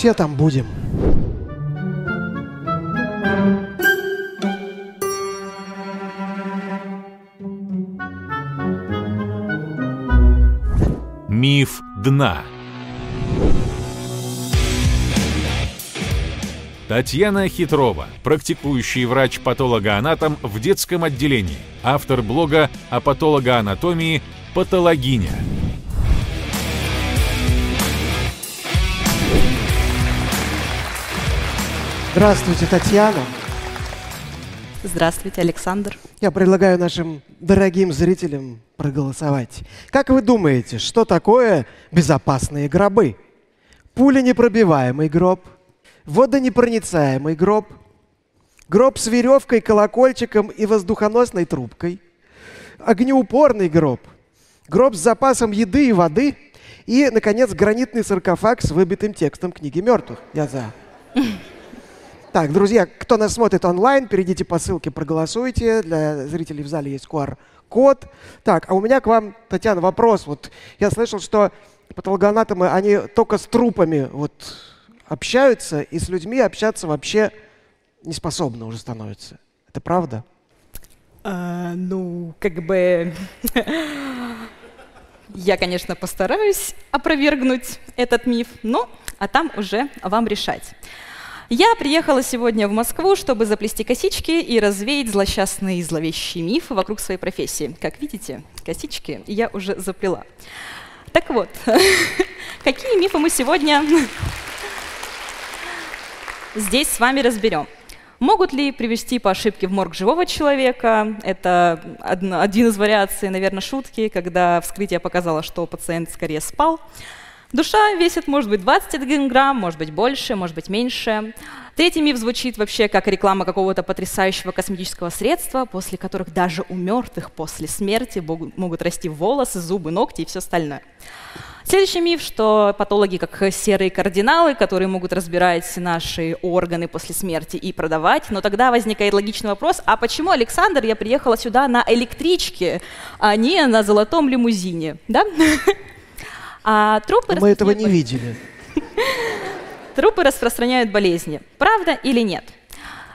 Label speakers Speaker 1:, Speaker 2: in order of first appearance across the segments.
Speaker 1: все там будем.
Speaker 2: Миф дна. Татьяна Хитрова, практикующий врач-патологоанатом в детском отделении, автор блога о патологоанатомии «Патологиня».
Speaker 1: Здравствуйте, Татьяна.
Speaker 3: Здравствуйте, Александр.
Speaker 1: Я предлагаю нашим дорогим зрителям проголосовать. Как вы думаете, что такое безопасные гробы? Пуленепробиваемый гроб, водонепроницаемый гроб, гроб с веревкой, колокольчиком и воздухоносной трубкой, огнеупорный гроб, гроб с запасом еды и воды и, наконец, гранитный саркофаг с выбитым текстом книги мертвых. Я за. Так, друзья, кто нас смотрит онлайн, перейдите по ссылке, проголосуйте. Для зрителей в зале есть QR-код. Так, а у меня к вам, Татьяна, вопрос. Вот я слышал, что патологоанатомы, они только с трупами вот общаются, и с людьми общаться вообще не способны уже становятся. Это правда?
Speaker 3: А, ну, как бы... Я, конечно, постараюсь опровергнуть этот миф, но а там уже вам решать. Я приехала сегодня в Москву, чтобы заплести косички и развеять злосчастные и зловещие мифы вокруг своей профессии. Как видите, косички я уже заплела. Так вот, какие мифы мы сегодня здесь с вами разберем? Могут ли привести по ошибке в морг живого человека? Это один из вариаций, наверное, шутки, когда вскрытие показало, что пациент скорее спал. Душа весит, может быть, 21 грамм, может быть, больше, может быть, меньше. Третий миф звучит вообще как реклама какого-то потрясающего косметического средства, после которых даже у мертвых после смерти могут расти волосы, зубы, ногти и все остальное. Следующий миф, что патологи как серые кардиналы, которые могут разбирать наши органы после смерти и продавать. Но тогда возникает логичный вопрос, а почему, Александр, я приехала сюда на электричке, а не на золотом лимузине? Да?
Speaker 1: А трупы Мы этого не видели.
Speaker 3: Трупы распространяют болезни. Правда или нет?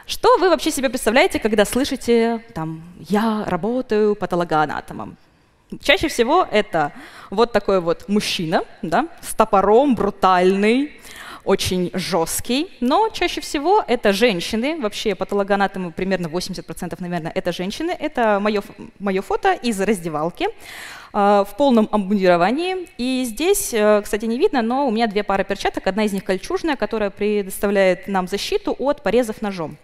Speaker 3: Что вы вообще себе представляете, когда слышите, там, я работаю патологоанатомом? Чаще всего это вот такой вот мужчина, да, с топором, брутальный, очень жесткий, но чаще всего это женщины, вообще патологоанатомы примерно 80%, наверное, это женщины. Это мое, мое фото из раздевалки. А, в полном обмундировании. И здесь, э, кстати, не видно, но у меня две пары перчаток. Одна из них кольчужная, которая предоставляет нам защиту от порезов ножом.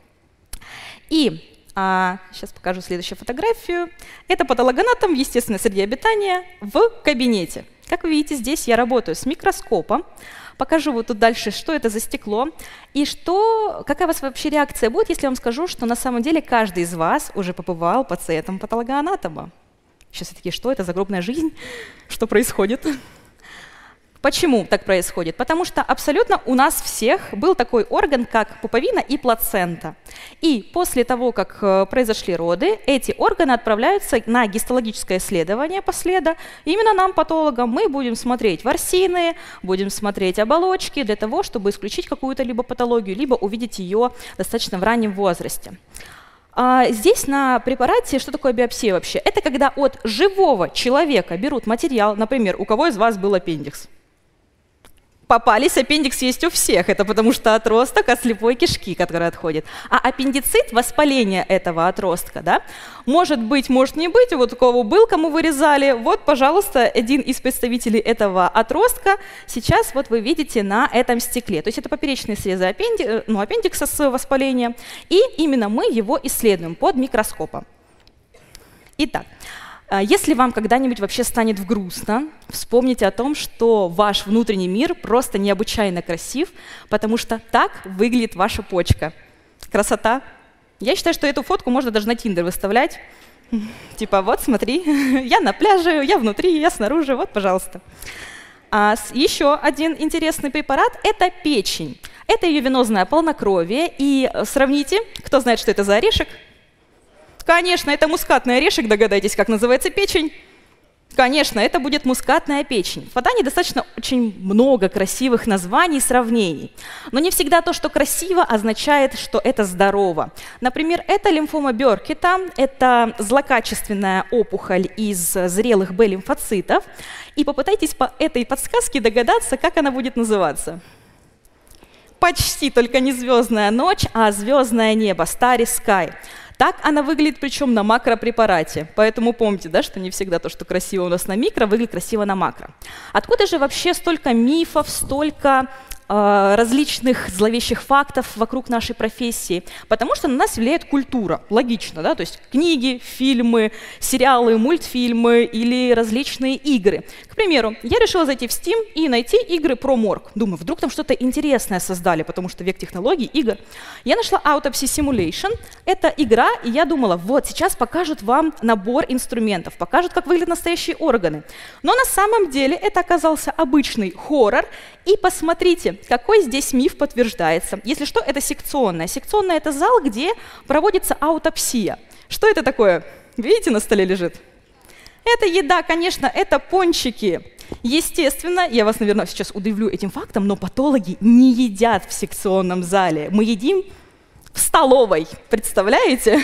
Speaker 3: И а, сейчас покажу следующую фотографию. Это патологоанатом в естественной среде обитания в кабинете. Как вы видите, здесь я работаю с микроскопом. Покажу вот тут дальше, что это за стекло. И что, какая у вас вообще реакция будет, если я вам скажу, что на самом деле каждый из вас уже побывал пациентом патологоанатома. Сейчас все таки что это за загробная жизнь? Что происходит? Почему так происходит? Потому что абсолютно у нас всех был такой орган, как пуповина и плацента. И после того, как э, произошли роды, эти органы отправляются на гистологическое исследование последа. Именно нам, патологам, мы будем смотреть ворсины, будем смотреть оболочки для того, чтобы исключить какую-то либо патологию, либо увидеть ее достаточно в раннем возрасте. А здесь на препарате, что такое биопсия вообще? Это когда от живого человека берут материал, например, у кого из вас был аппендикс? Попались, аппендикс есть у всех. Это потому что отросток от слепой кишки, который отходит. А аппендицит, воспаление этого отростка, да, может быть, может не быть. Вот у кого был, кому вырезали. Вот, пожалуйста, один из представителей этого отростка сейчас вот вы видите на этом стекле. То есть это поперечные срезы аппенди... Э, ну, аппендикса с воспалением. И именно мы его исследуем под микроскопом. Итак, если вам когда-нибудь вообще станет грустно, вспомните о том, что ваш внутренний мир просто необычайно красив, потому что так выглядит ваша почка. Красота. Я считаю, что эту фотку можно даже на Тиндер выставлять. Типа, вот, смотри, я на пляже, я внутри, я снаружи, вот, пожалуйста. А еще один интересный препарат – это печень. Это ее венозное полнокровие. И сравните, кто знает, что это за орешек – Конечно, это мускатный орешек, догадайтесь, как называется печень. Конечно, это будет мускатная печень. В Фадане достаточно очень много красивых названий и сравнений. Но не всегда то, что красиво, означает, что это здорово. Например, это лимфома Беркета, это злокачественная опухоль из зрелых Б-лимфоцитов. И попытайтесь по этой подсказке догадаться, как она будет называться. Почти, только не звездная ночь, а звездное небо, Starry Sky. Так она выглядит, причем на макропрепарате. Поэтому помните, да, что не всегда то, что красиво у нас на микро, выглядит красиво на макро. Откуда же вообще столько мифов, столько различных зловещих фактов вокруг нашей профессии, потому что на нас влияет культура, логично, да, то есть книги, фильмы, сериалы, мультфильмы или различные игры. К примеру, я решила зайти в Steam и найти игры про морг. Думаю, вдруг там что-то интересное создали, потому что век технологий, игр. Я нашла Autopsy Simulation. Это игра, и я думала, вот, сейчас покажут вам набор инструментов, покажут, как выглядят настоящие органы. Но на самом деле это оказался обычный хоррор, и посмотрите, какой здесь миф подтверждается. Если что, это секционная. Секционная – это зал, где проводится аутопсия. Что это такое? Видите, на столе лежит? Это еда, конечно, это пончики. Естественно, я вас, наверное, сейчас удивлю этим фактом, но патологи не едят в секционном зале. Мы едим в столовой, представляете?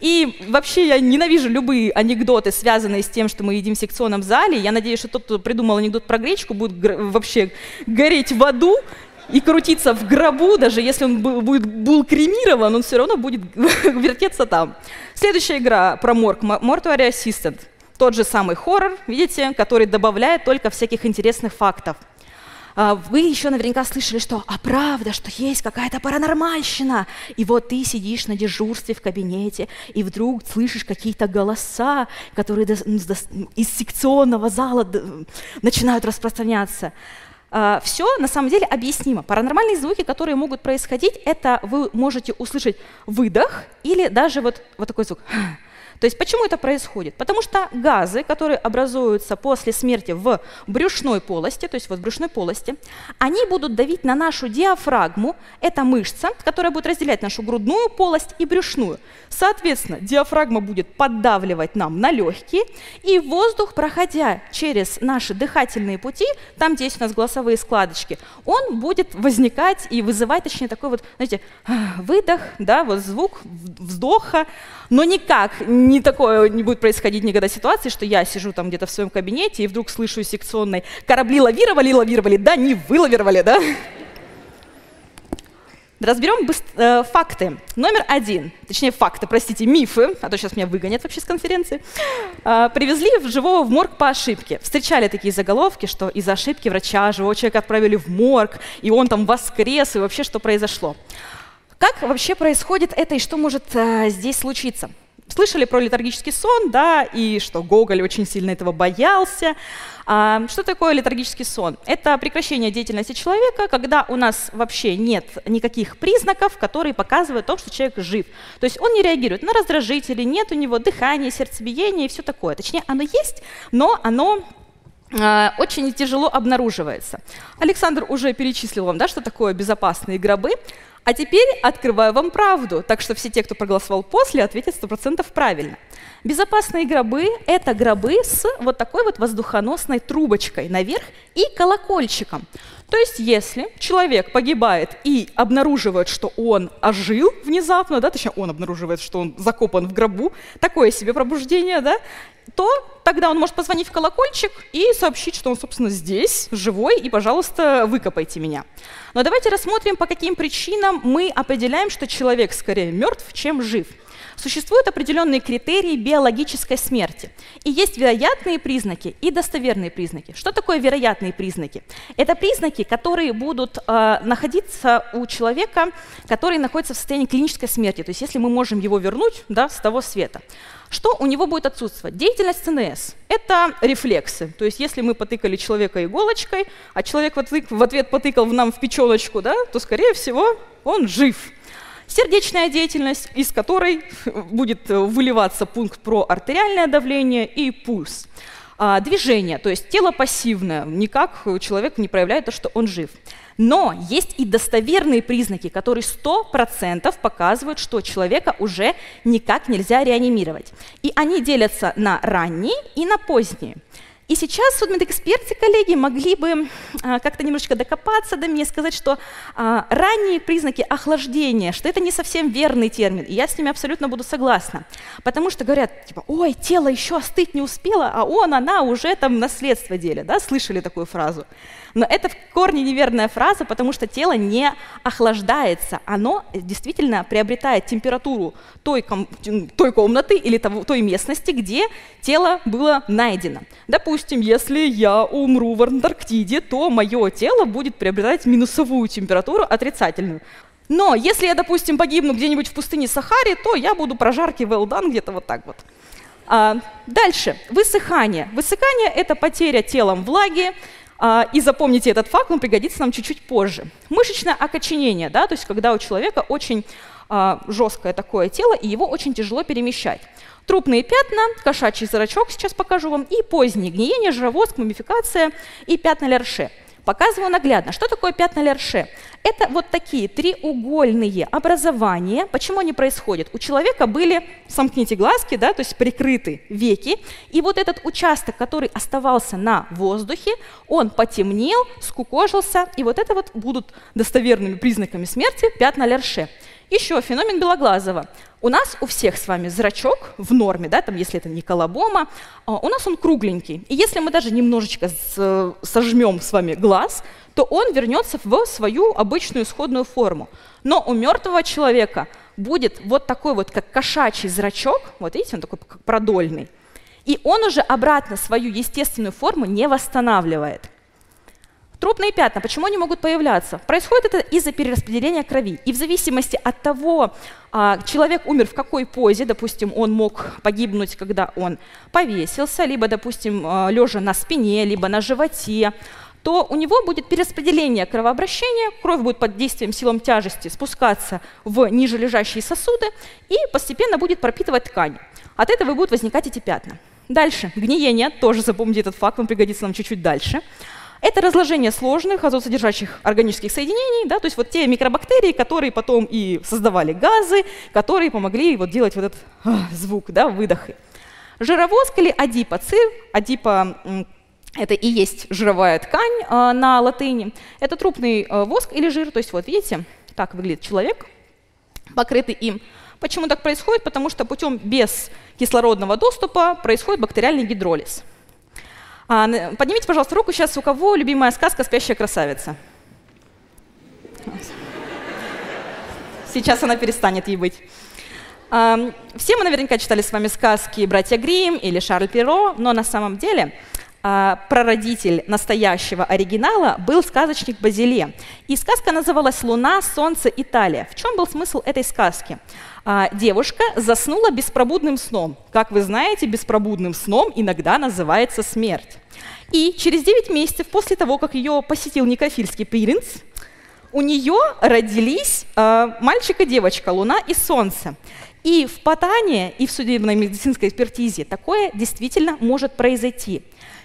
Speaker 3: И вообще я ненавижу любые анекдоты, связанные с тем, что мы едим в секционном зале. Я надеюсь, что тот, кто придумал анекдот про гречку, будет вообще гореть в аду и крутиться в гробу, даже если он будет был кремирован, он все равно будет вертеться там. Следующая игра про морг, Mortuary Assistant. Тот же самый хоррор, видите, который добавляет только всяких интересных фактов. А, вы еще наверняка слышали, что «а правда, что есть какая-то паранормальщина». И вот ты сидишь на дежурстве в кабинете, и вдруг слышишь какие-то голоса, которые из секционного зала начинают распространяться. Uh, все на самом деле объяснимо. Паранормальные звуки, которые могут происходить, это вы можете услышать выдох или даже вот, вот такой звук. То есть почему это происходит? Потому что газы, которые образуются после смерти в брюшной полости, то есть вот в брюшной полости, они будут давить на нашу диафрагму, это мышца, которая будет разделять нашу грудную полость и брюшную. Соответственно, диафрагма будет поддавливать нам на легкие, и воздух, проходя через наши дыхательные пути, там, где есть у нас голосовые складочки, он будет возникать и вызывать, точнее, такой вот, знаете, выдох, да, вот звук вздоха, но никак не такое не будет происходить никогда ситуации, что я сижу там где-то в своем кабинете и вдруг слышу секционной «корабли лавировали, лавировали, да, не вылавировали, да?» Разберем э, факты. Номер один, точнее факты, простите, мифы, а то сейчас меня выгонят вообще с конференции. Э, привезли в живого в морг по ошибке. Встречали такие заголовки, что из-за ошибки врача живого человека отправили в морг, и он там воскрес, и вообще что произошло. Как вообще происходит это и что может э, здесь случиться? Слышали про летаргический сон, да, и что Гоголь очень сильно этого боялся. А, что такое летаргический сон? Это прекращение деятельности человека, когда у нас вообще нет никаких признаков, которые показывают то, что человек жив. То есть он не реагирует на раздражители, нет у него дыхания, сердцебиения и все такое. Точнее, оно есть, но оно очень тяжело обнаруживается. Александр уже перечислил вам, да, что такое безопасные гробы. А теперь открываю вам правду, так что все те, кто проголосовал после, ответят 100% правильно. Безопасные гробы – это гробы с вот такой вот воздухоносной трубочкой наверх и колокольчиком. То есть если человек погибает и обнаруживает, что он ожил внезапно, да, точнее он обнаруживает, что он закопан в гробу, такое себе пробуждение, да, то тогда он может позвонить в колокольчик и сообщить, что он, собственно, здесь, живой, и, пожалуйста, выкопайте меня. Но давайте рассмотрим, по каким причинам мы определяем, что человек скорее мертв, чем жив. Существуют определенные критерии биологической смерти. И есть вероятные признаки и достоверные признаки. Что такое вероятные признаки? Это признаки, которые будут э, находиться у человека, который находится в состоянии клинической смерти. То есть если мы можем его вернуть да, с того света. Что у него будет отсутствовать? Деятельность ЦНС – это рефлексы. То есть если мы потыкали человека иголочкой, а человек в ответ потыкал в нам в печеночку, да, то, скорее всего, он жив. Сердечная деятельность, из которой будет выливаться пункт про артериальное давление и пульс. А, движение, то есть тело пассивное, никак человек не проявляет то, что он жив. Но есть и достоверные признаки, которые 100% показывают, что человека уже никак нельзя реанимировать. И они делятся на ранние и на поздние. И сейчас судмедэксперты, коллеги, могли бы а, как-то немножечко докопаться до меня и сказать, что а, ранние признаки охлаждения, что это не совсем верный термин, и я с ними абсолютно буду согласна. Потому что говорят, типа, ой, тело еще остыть не успело, а он, она уже там наследство делит, да, слышали такую фразу? Но это в корне неверная фраза, потому что тело не охлаждается, оно действительно приобретает температуру той, ком той комнаты или того, той местности, где тело было найдено. Допустим, если я умру в Антарктиде, то мое тело будет приобретать минусовую температуру, отрицательную. Но если я, допустим, погибну где-нибудь в пустыне Сахаре, то я буду прожарки well done где-то вот так вот. А, дальше, высыхание. Высыхание – это потеря телом влаги, и запомните этот факт, он пригодится нам чуть-чуть позже. Мышечное окоченение, да, то есть когда у человека очень а, жесткое такое тело, и его очень тяжело перемещать. Трупные пятна, кошачий зрачок, сейчас покажу вам, и позднее гниение, жировозг, мумификация и пятна Лерше – Показываю наглядно. Что такое пятна Лерше? Это вот такие треугольные образования. Почему они происходят? У человека были, сомкните глазки, да, то есть прикрыты веки, и вот этот участок, который оставался на воздухе, он потемнел, скукожился, и вот это вот будут достоверными признаками смерти пятна Лерше. Еще феномен Белоглазого. У нас у всех с вами зрачок в норме, да, там, если это не колобома, а, у нас он кругленький. И если мы даже немножечко сожмем с вами глаз, то он вернется в свою обычную исходную форму. Но у мертвого человека будет вот такой вот, как кошачий зрачок, вот видите, он такой продольный, и он уже обратно свою естественную форму не восстанавливает. Трупные пятна, почему они могут появляться? Происходит это из-за перераспределения крови. И в зависимости от того, а, человек умер в какой позе, допустим, он мог погибнуть, когда он повесился, либо, допустим, а, лежа на спине, либо на животе, то у него будет перераспределение кровообращения, кровь будет под действием силом тяжести спускаться в ниже лежащие сосуды и постепенно будет пропитывать ткань. От этого будут возникать эти пятна. Дальше, гниение, тоже запомните этот факт, он пригодится нам чуть-чуть дальше. Это разложение сложных азотсодержащих органических соединений, да, то есть вот те микробактерии, которые потом и создавали газы, которые помогли вот делать вот этот а, звук, да, выдохы. Жировозк или адипоцит, адипо это и есть жировая ткань э, на латыни. Это трупный э, воск или жир, то есть вот видите, так выглядит человек, покрытый им. Почему так происходит? Потому что путем без кислородного доступа происходит бактериальный гидролиз. А, поднимите, пожалуйста, руку сейчас, у кого любимая сказка «Спящая красавица»? Сейчас она перестанет ей быть. А, все мы наверняка читали с вами сказки «Братья Гримм» или «Шарль Перо», но на самом деле а, прародитель настоящего оригинала был сказочник Базиле. И сказка называлась «Луна, солнце, Италия». В чем был смысл этой сказки? А, девушка заснула беспробудным сном. Как вы знаете, беспробудным сном иногда называется смерть. И через 9 месяцев после того, как ее посетил некрофильский принц, у нее родились э, мальчик и девочка, Луна и Солнце. И в Патане, и в судебной медицинской экспертизе такое действительно может произойти.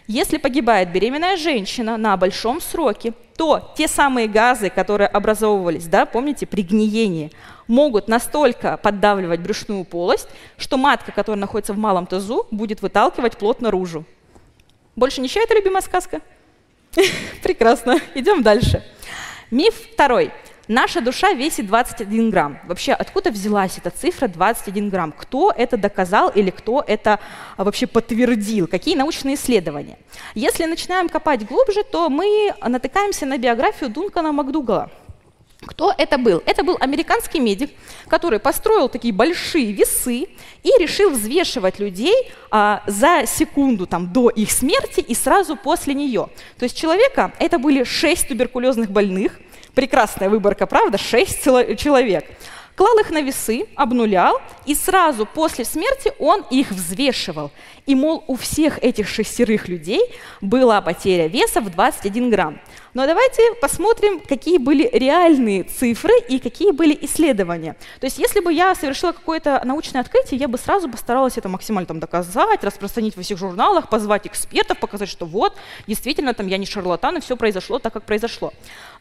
Speaker 3: Если погибает беременная женщина на большом сроке, то те самые газы, которые образовывались, да, помните, при гниении, могут настолько поддавливать брюшную полость, что матка, которая находится в малом тазу, будет выталкивать плод наружу. Больше ничья это любимая сказка? Прекрасно, идем дальше. Миф второй. Наша душа весит 21 грамм. Вообще, откуда взялась эта цифра 21 грамм? Кто это доказал или кто это а, вообще подтвердил? Какие научные исследования? Если начинаем копать глубже, то мы натыкаемся на биографию Дункана Макдугала. Кто это был? Это был американский медик, который построил такие большие весы и решил взвешивать людей а, за секунду там, до их смерти и сразу после нее. То есть человека, это были шесть туберкулезных больных, прекрасная выборка, правда, шесть человек. клал их на весы, обнулял, и сразу после смерти он их взвешивал. И, мол, у всех этих шестерых людей была потеря веса в 21 грамм. Но давайте посмотрим, какие были реальные цифры и какие были исследования. То есть если бы я совершила какое-то научное открытие, я бы сразу постаралась это максимально там, доказать, распространить во всех журналах, позвать экспертов, показать, что вот, действительно, там я не шарлатан, и все произошло так, как произошло.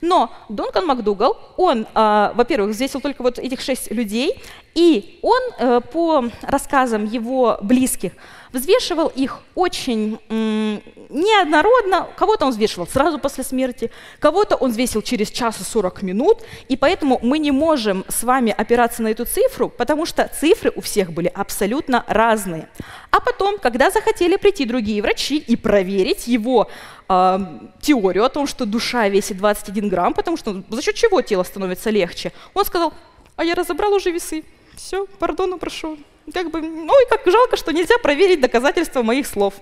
Speaker 3: Но Дункан МакДугал, он, э, во-первых, взвесил только вот этих шесть людей, и он, э, по рассказам его близких, взвешивал их очень неоднородно. Кого-то он взвешивал сразу после смерти, кого-то он взвесил через час и 40 минут, и поэтому мы не можем с вами опираться на эту цифру, потому что цифры у всех были абсолютно разные. А потом, когда захотели прийти другие врачи и проверить его э, теорию о том, что душа весит 21 грамм, потому что за счет чего тело становится легче, он сказал, а я разобрал уже весы, все, пардону прошу. Как бы, ой, как жалко, что нельзя проверить доказательства моих слов.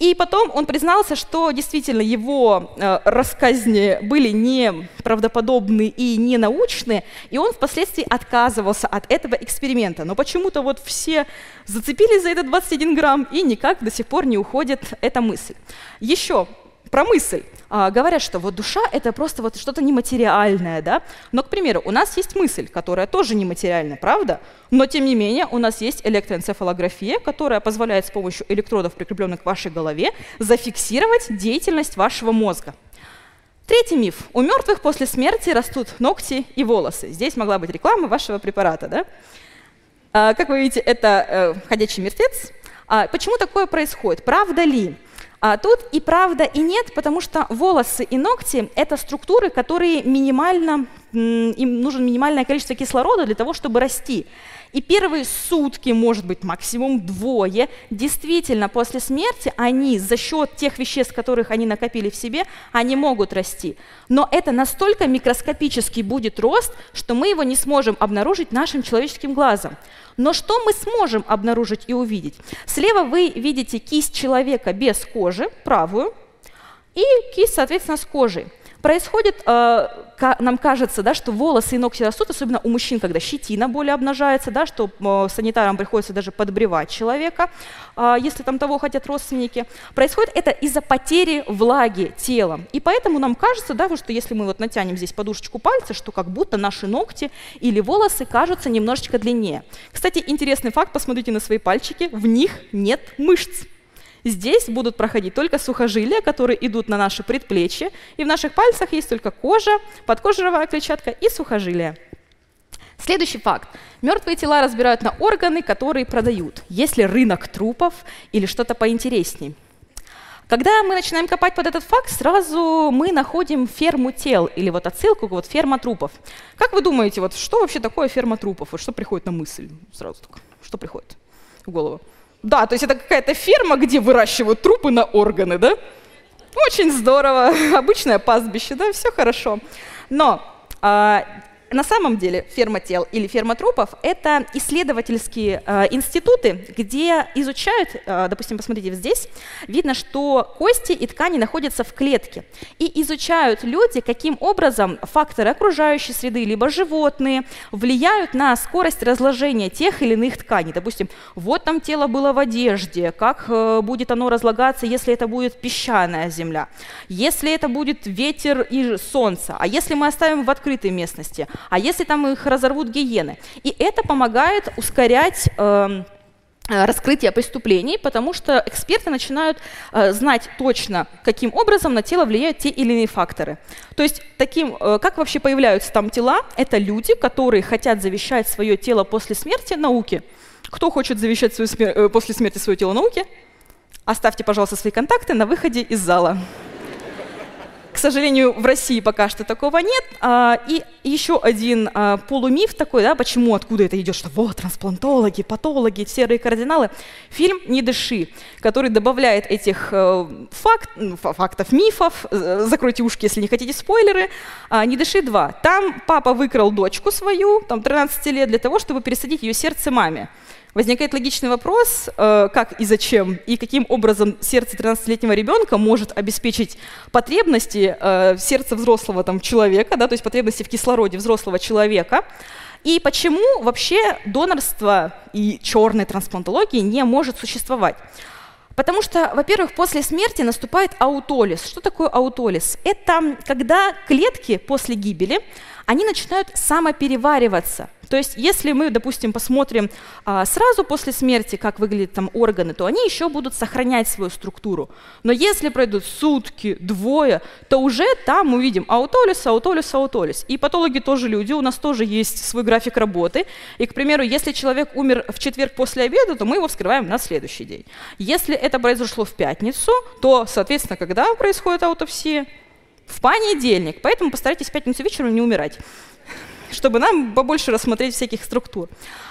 Speaker 3: И потом он признался, что действительно его э, рассказни были неправдоподобны и не научные, и он впоследствии отказывался от этого эксперимента. Но почему-то вот все зацепились за этот 21 грамм, и никак до сих пор не уходит эта мысль. Еще про мысль. А, говорят, что вот душа — это просто вот что-то нематериальное, да? Но, к примеру, у нас есть мысль, которая тоже нематериальная, правда? Но, тем не менее, у нас есть электроэнцефалография, которая позволяет с помощью электродов, прикрепленных к вашей голове, зафиксировать деятельность вашего мозга. Третий миф. У мертвых после смерти растут ногти и волосы. Здесь могла быть реклама вашего препарата, да? А, как вы видите, это э, ходячий мертвец. А, почему такое происходит? Правда ли? А тут и правда, и нет, потому что волосы и ногти – это структуры, которые минимально, им нужно минимальное количество кислорода для того, чтобы расти. И первые сутки, может быть, максимум двое, действительно, после смерти они за счет тех веществ, которых они накопили в себе, они могут расти. Но это настолько микроскопический будет рост, что мы его не сможем обнаружить нашим человеческим глазом. Но что мы сможем обнаружить и увидеть? Слева вы видите кисть человека без кожи, правую, и кисть, соответственно, с кожей. Происходит, э, нам кажется, да, что волосы и ногти растут, особенно у мужчин, когда щетина более обнажается, да, что э, санитарам приходится даже подбревать человека, э, если там того хотят родственники. Происходит это из-за потери влаги телом. И поэтому нам кажется, да, что если мы вот натянем здесь подушечку пальца, что как будто наши ногти или волосы кажутся немножечко длиннее. Кстати, интересный факт, посмотрите на свои пальчики, в них нет мышц. Здесь будут проходить только сухожилия, которые идут на наши предплечья, и в наших пальцах есть только кожа, подкожировая клетчатка и сухожилия. Следующий факт. Мертвые тела разбирают на органы, которые продают. Есть ли рынок трупов или что-то поинтереснее? Когда мы начинаем копать под этот факт, сразу мы находим ферму тел или вот отсылку вот ферма трупов. Как вы думаете, вот что вообще такое ферма трупов? Вот что приходит на мысль сразу так? Что приходит в голову? Да, то есть это какая-то ферма, где выращивают трупы на органы, да? Очень здорово, обычное пастбище, да, все хорошо. Но а, на самом деле ферма тел или ферма трупов — это исследовательские э, институты, где изучают, э, допустим, посмотрите здесь, видно, что кости и ткани находятся в клетке. И изучают люди, каким образом факторы окружающей среды, либо животные, влияют на скорость разложения тех или иных тканей. Допустим, вот там тело было в одежде, как э, будет оно разлагаться, если это будет песчаная земля, если это будет ветер и солнце, а если мы оставим в открытой местности — а если там их разорвут гиены. И это помогает ускорять эм, э, раскрытие преступлений, потому что эксперты начинают э, знать точно, каким образом на тело влияют те или иные факторы. То есть, таким, э, как вообще появляются там тела? Это люди, которые хотят завещать свое тело после смерти науке. Кто хочет завещать свою смер- э, после смерти свое тело науке? Оставьте, пожалуйста, свои контакты на выходе из зала. Сожалению, в России пока что такого нет. А, и еще один а, полумиф такой, да, почему, откуда это идет, что вот, трансплантологи, патологи, серые кардиналы. Фильм «Не дыши», который добавляет этих э, факт, фактов, мифов, закройте ушки, если не хотите спойлеры. А, «Не дыши 2». Там папа выкрал дочку свою, там 13 лет, для того, чтобы пересадить ее сердце маме. Возникает логичный вопрос, э, как и зачем, и каким образом сердце 13-летнего ребенка может обеспечить потребности э, сердца взрослого там, человека, да, то есть потребности в кислороде взрослого человека. И почему вообще донорство и черной трансплантологии не может существовать? Потому что, во-первых, после смерти наступает аутолиз. Что такое аутолиз? Это когда клетки после гибели, они начинают самоперевариваться – то есть если мы, допустим, посмотрим а, сразу после смерти, как выглядят там органы, то они еще будут сохранять свою структуру. Но если пройдут сутки, двое, то уже там мы видим аутолис, аутолис, аутолис. И патологи тоже люди, у нас тоже есть свой график работы. И, к примеру, если человек умер в четверг после обеда, то мы его вскрываем на следующий день. Если это произошло в пятницу, то, соответственно, когда происходит аутопсия? В понедельник. Поэтому постарайтесь в пятницу вечером не умирать чтобы нам побольше рассмотреть всяких структур.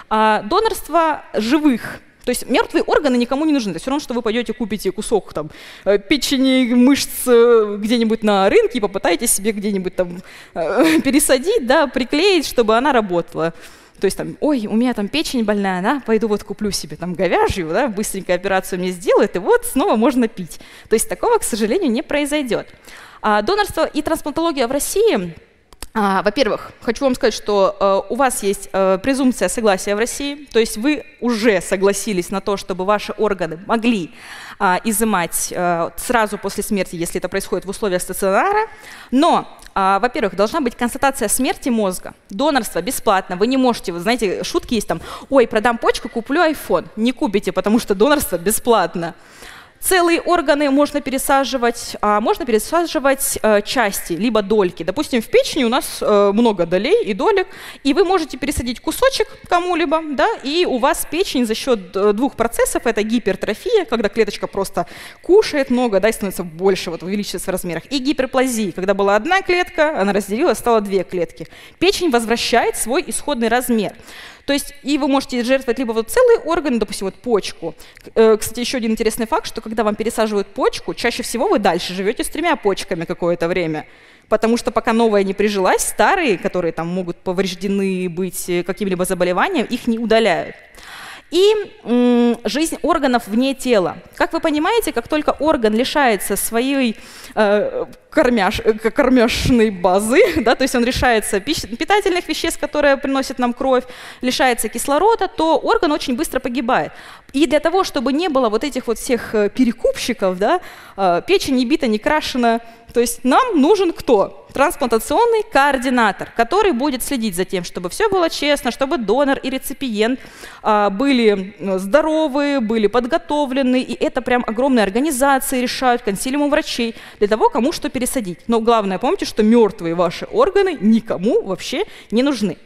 Speaker 3: А донорство живых то есть мертвые органы никому не нужны. Это все равно, что вы пойдете купите кусок там, э, печени, мышц э, где-нибудь на рынке и попытаетесь себе где-нибудь там э, пересадить, да, приклеить, чтобы она работала. То есть там, ой, у меня там печень больная, да, пойду вот куплю себе там говяжью, да, быстренько операцию мне сделают, и вот снова можно пить. То есть такого, к сожалению, не произойдет. А донорство и трансплантология в России а, во-первых, хочу вам сказать, что э, у вас есть э, презумпция согласия в России, то есть вы уже согласились на то, чтобы ваши органы могли э, изымать э, сразу после смерти, если это происходит в условиях стационара. Но, во-первых, должна быть констатация смерти мозга. Донорство бесплатно, вы не можете, вы знаете, шутки есть там, ой, продам почку, куплю iPhone. Не купите, потому что донорство бесплатно. Целые органы можно пересаживать, а можно пересаживать э, части, либо дольки. Допустим, в печени у нас э, много долей и долек, и вы можете пересадить кусочек кому-либо, да, и у вас печень за счет э, двух процессов, это гипертрофия, когда клеточка просто кушает много, да, и становится больше, вот увеличивается в размерах, и гиперплазия, когда была одна клетка, она разделилась, стало две клетки. Печень возвращает свой исходный размер. То есть и вы можете жертвовать либо вот целые органы, допустим, вот почку. Э, кстати, еще один интересный факт, что когда вам пересаживают почку, чаще всего вы дальше живете с тремя почками какое-то время. Потому что пока новая не прижилась, старые, которые там могут повреждены быть э, каким-либо заболеванием, их не удаляют. И жизнь органов вне тела. Как вы понимаете, как только орган лишается своей э, кормяш, э, кормяшной базы, да, то есть он лишается пищ, питательных веществ, которые приносят нам кровь, лишается кислорода, то орган очень быстро погибает. И для того, чтобы не было вот этих вот всех э, перекупщиков, да, э, печень не бита, не крашена, то есть нам нужен кто? Трансплантационный координатор, который будет следить за тем, чтобы все было честно, чтобы донор и реципиент а, были здоровы, были подготовлены, и это прям огромные организации решают, консилиумы врачей, для того, кому что пересадить. Но главное, помните, что мертвые ваши органы никому вообще не нужны.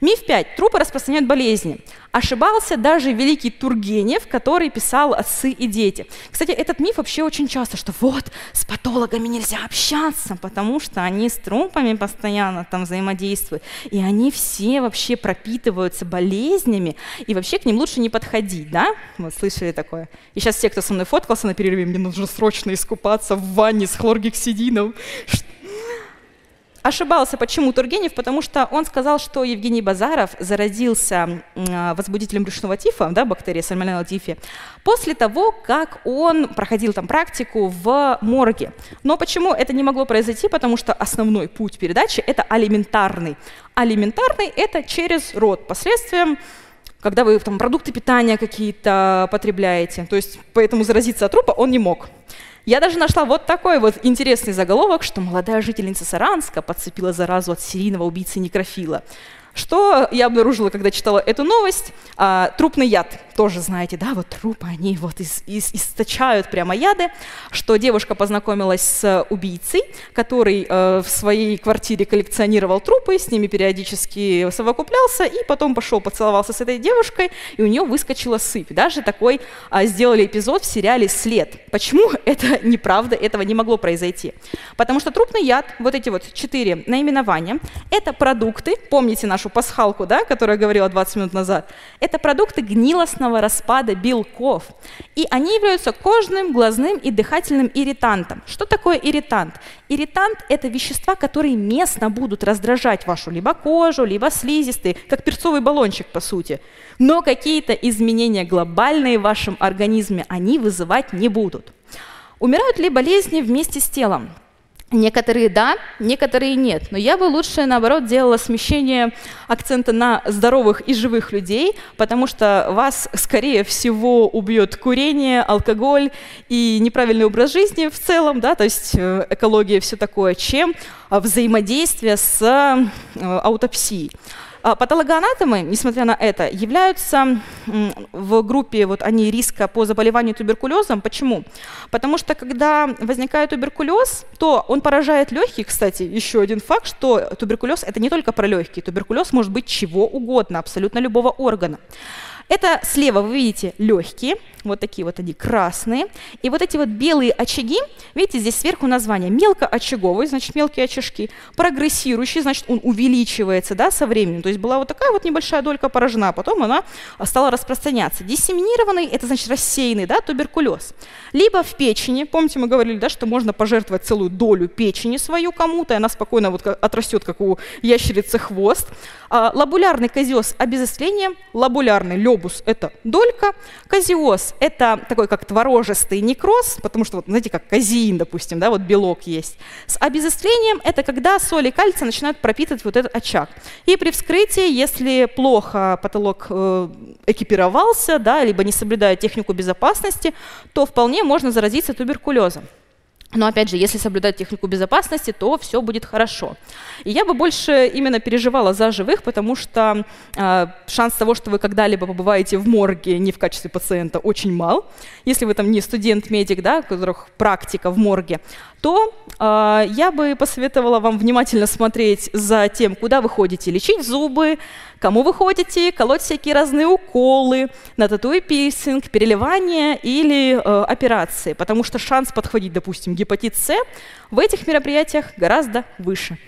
Speaker 3: Миф 5. Трупы распространяют болезни. Ошибался даже великий Тургенев, который писал «Отцы и дети». Кстати, этот миф вообще очень часто, что вот, с патологами нельзя общаться, потому что они с трупами постоянно там взаимодействуют, и они все вообще пропитываются болезнями, и вообще к ним лучше не подходить, да? Вот слышали такое? И сейчас все, кто со мной фоткался на перерыве, мне нужно срочно искупаться в ванне с хлоргексидином. Ошибался. Почему Тургенев? Потому что он сказал, что Евгений Базаров заразился возбудителем брюшного тифа, да, бактерии сальмонелла тифи, после того, как он проходил там практику в морге. Но почему это не могло произойти? Потому что основной путь передачи – это алиментарный. Алиментарный – это через рот. Последствием когда вы там продукты питания какие-то потребляете. То есть поэтому заразиться от трупа он не мог. Я даже нашла вот такой вот интересный заголовок, что молодая жительница Саранска подцепила заразу от серийного убийцы некрофила. Что я обнаружила, когда читала эту новость? А, трупный яд. Тоже знаете, да, вот трупы, они вот из, из, источают прямо яды. Что девушка познакомилась с убийцей, который э, в своей квартире коллекционировал трупы, с ними периодически совокуплялся, и потом пошел поцеловался с этой девушкой, и у нее выскочила сыпь. Даже такой а, сделали эпизод в сериале «След». Почему это неправда, этого не могло произойти? Потому что трупный яд, вот эти вот четыре наименования, это продукты, помните нашу нашу пасхалку, да, которую я говорила 20 минут назад, это продукты гнилостного распада белков. И они являются кожным, глазным и дыхательным ирритантом. Что такое ирритант? Ирритант – это вещества, которые местно будут раздражать вашу либо кожу, либо слизистые, как перцовый баллончик, по сути. Но какие-то изменения глобальные в вашем организме они вызывать не будут. Умирают ли болезни вместе с телом? Некоторые да, некоторые нет. Но я бы лучше, наоборот, делала смещение акцента на здоровых и живых людей, потому что вас, скорее всего, убьет курение, алкоголь и неправильный образ жизни в целом, да, то есть э, экология, все такое, чем а, взаимодействие с э, аутопсией. А патологоанатомы, несмотря на это, являются в группе, вот они риска по заболеванию туберкулезом. Почему? Потому что когда возникает туберкулез, то он поражает легкие. Кстати, еще один факт, что туберкулез это не только про легкие. Туберкулез может быть чего угодно, абсолютно любого органа. Это слева вы видите легкие, вот такие вот они красные. И вот эти вот белые очаги, видите, здесь сверху название мелкоочаговый, значит мелкие очажки, прогрессирующий, значит он увеличивается да, со временем. То есть была вот такая вот небольшая долька поражена, а потом она стала распространяться. Диссеминированный, это значит рассеянный да, туберкулез. Либо в печени, помните, мы говорили, да, что можно пожертвовать целую долю печени свою кому-то, и она спокойно вот отрастет, как у ящерицы хвост. А, лабулярный козиоз – обезосление, лабулярный лебус – это долька, козиоз – это такой как творожистый некроз, потому что, вот, знаете, как казеин, допустим, да, вот белок есть. С обезослением – это когда соли кальция начинают пропитывать вот этот очаг. И при вскрытии, если плохо потолок э, экипировался, да, либо не соблюдает технику безопасности, то вполне можно заразиться туберкулезом. Но опять же, если соблюдать технику безопасности, то все будет хорошо. И я бы больше именно переживала за живых, потому что э, шанс того, что вы когда-либо побываете в морге не в качестве пациента, очень мал. Если вы там не студент-медик, да, у которых практика в морге, то я бы посоветовала вам внимательно смотреть за тем, куда вы ходите лечить зубы, кому вы ходите, колоть всякие разные уколы, на тату и пирсинг, переливание или э, операции, потому что шанс подхватить, допустим, гепатит С в этих мероприятиях гораздо выше.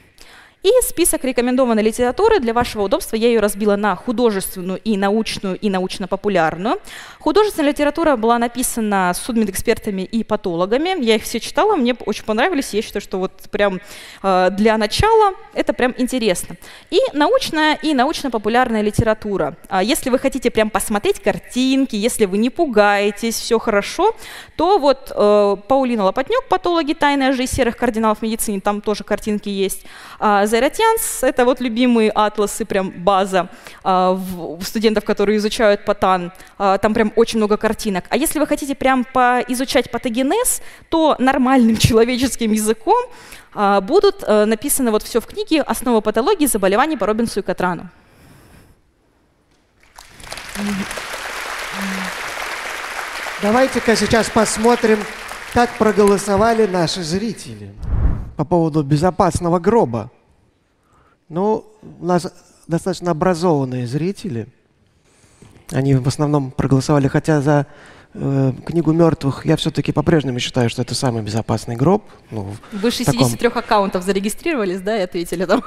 Speaker 3: И список рекомендованной литературы для вашего удобства я ее разбила на художественную и научную и научно-популярную. Художественная литература была написана судмедэкспертами и патологами. Я их все читала, мне очень понравились. Я считаю, что вот прям э, для начала это прям интересно. И научная и научно-популярная литература. А если вы хотите прям посмотреть картинки, если вы не пугаетесь, все хорошо, то вот э, Паулина Лопатнюк, патологи, тайная жизнь серых кардиналов в медицине, там тоже картинки есть. Зайратьянс — это вот любимые атласы, прям база а, в, студентов, которые изучают патан. А, там прям очень много картинок. А если вы хотите прям поизучать патогенез, то нормальным человеческим языком а, будут а, написаны вот все в книге «Основа патологии заболеваний по Робинсу и Катрану».
Speaker 1: Давайте-ка сейчас посмотрим, как проголосовали наши зрители по поводу безопасного гроба. Ну, у нас достаточно образованные зрители. Они в основном проголосовали, хотя за э, книгу мертвых я все-таки по-прежнему считаю, что это самый безопасный гроб.
Speaker 3: Ну, Вы 63 таком... аккаунтов зарегистрировались, да, и ответили там?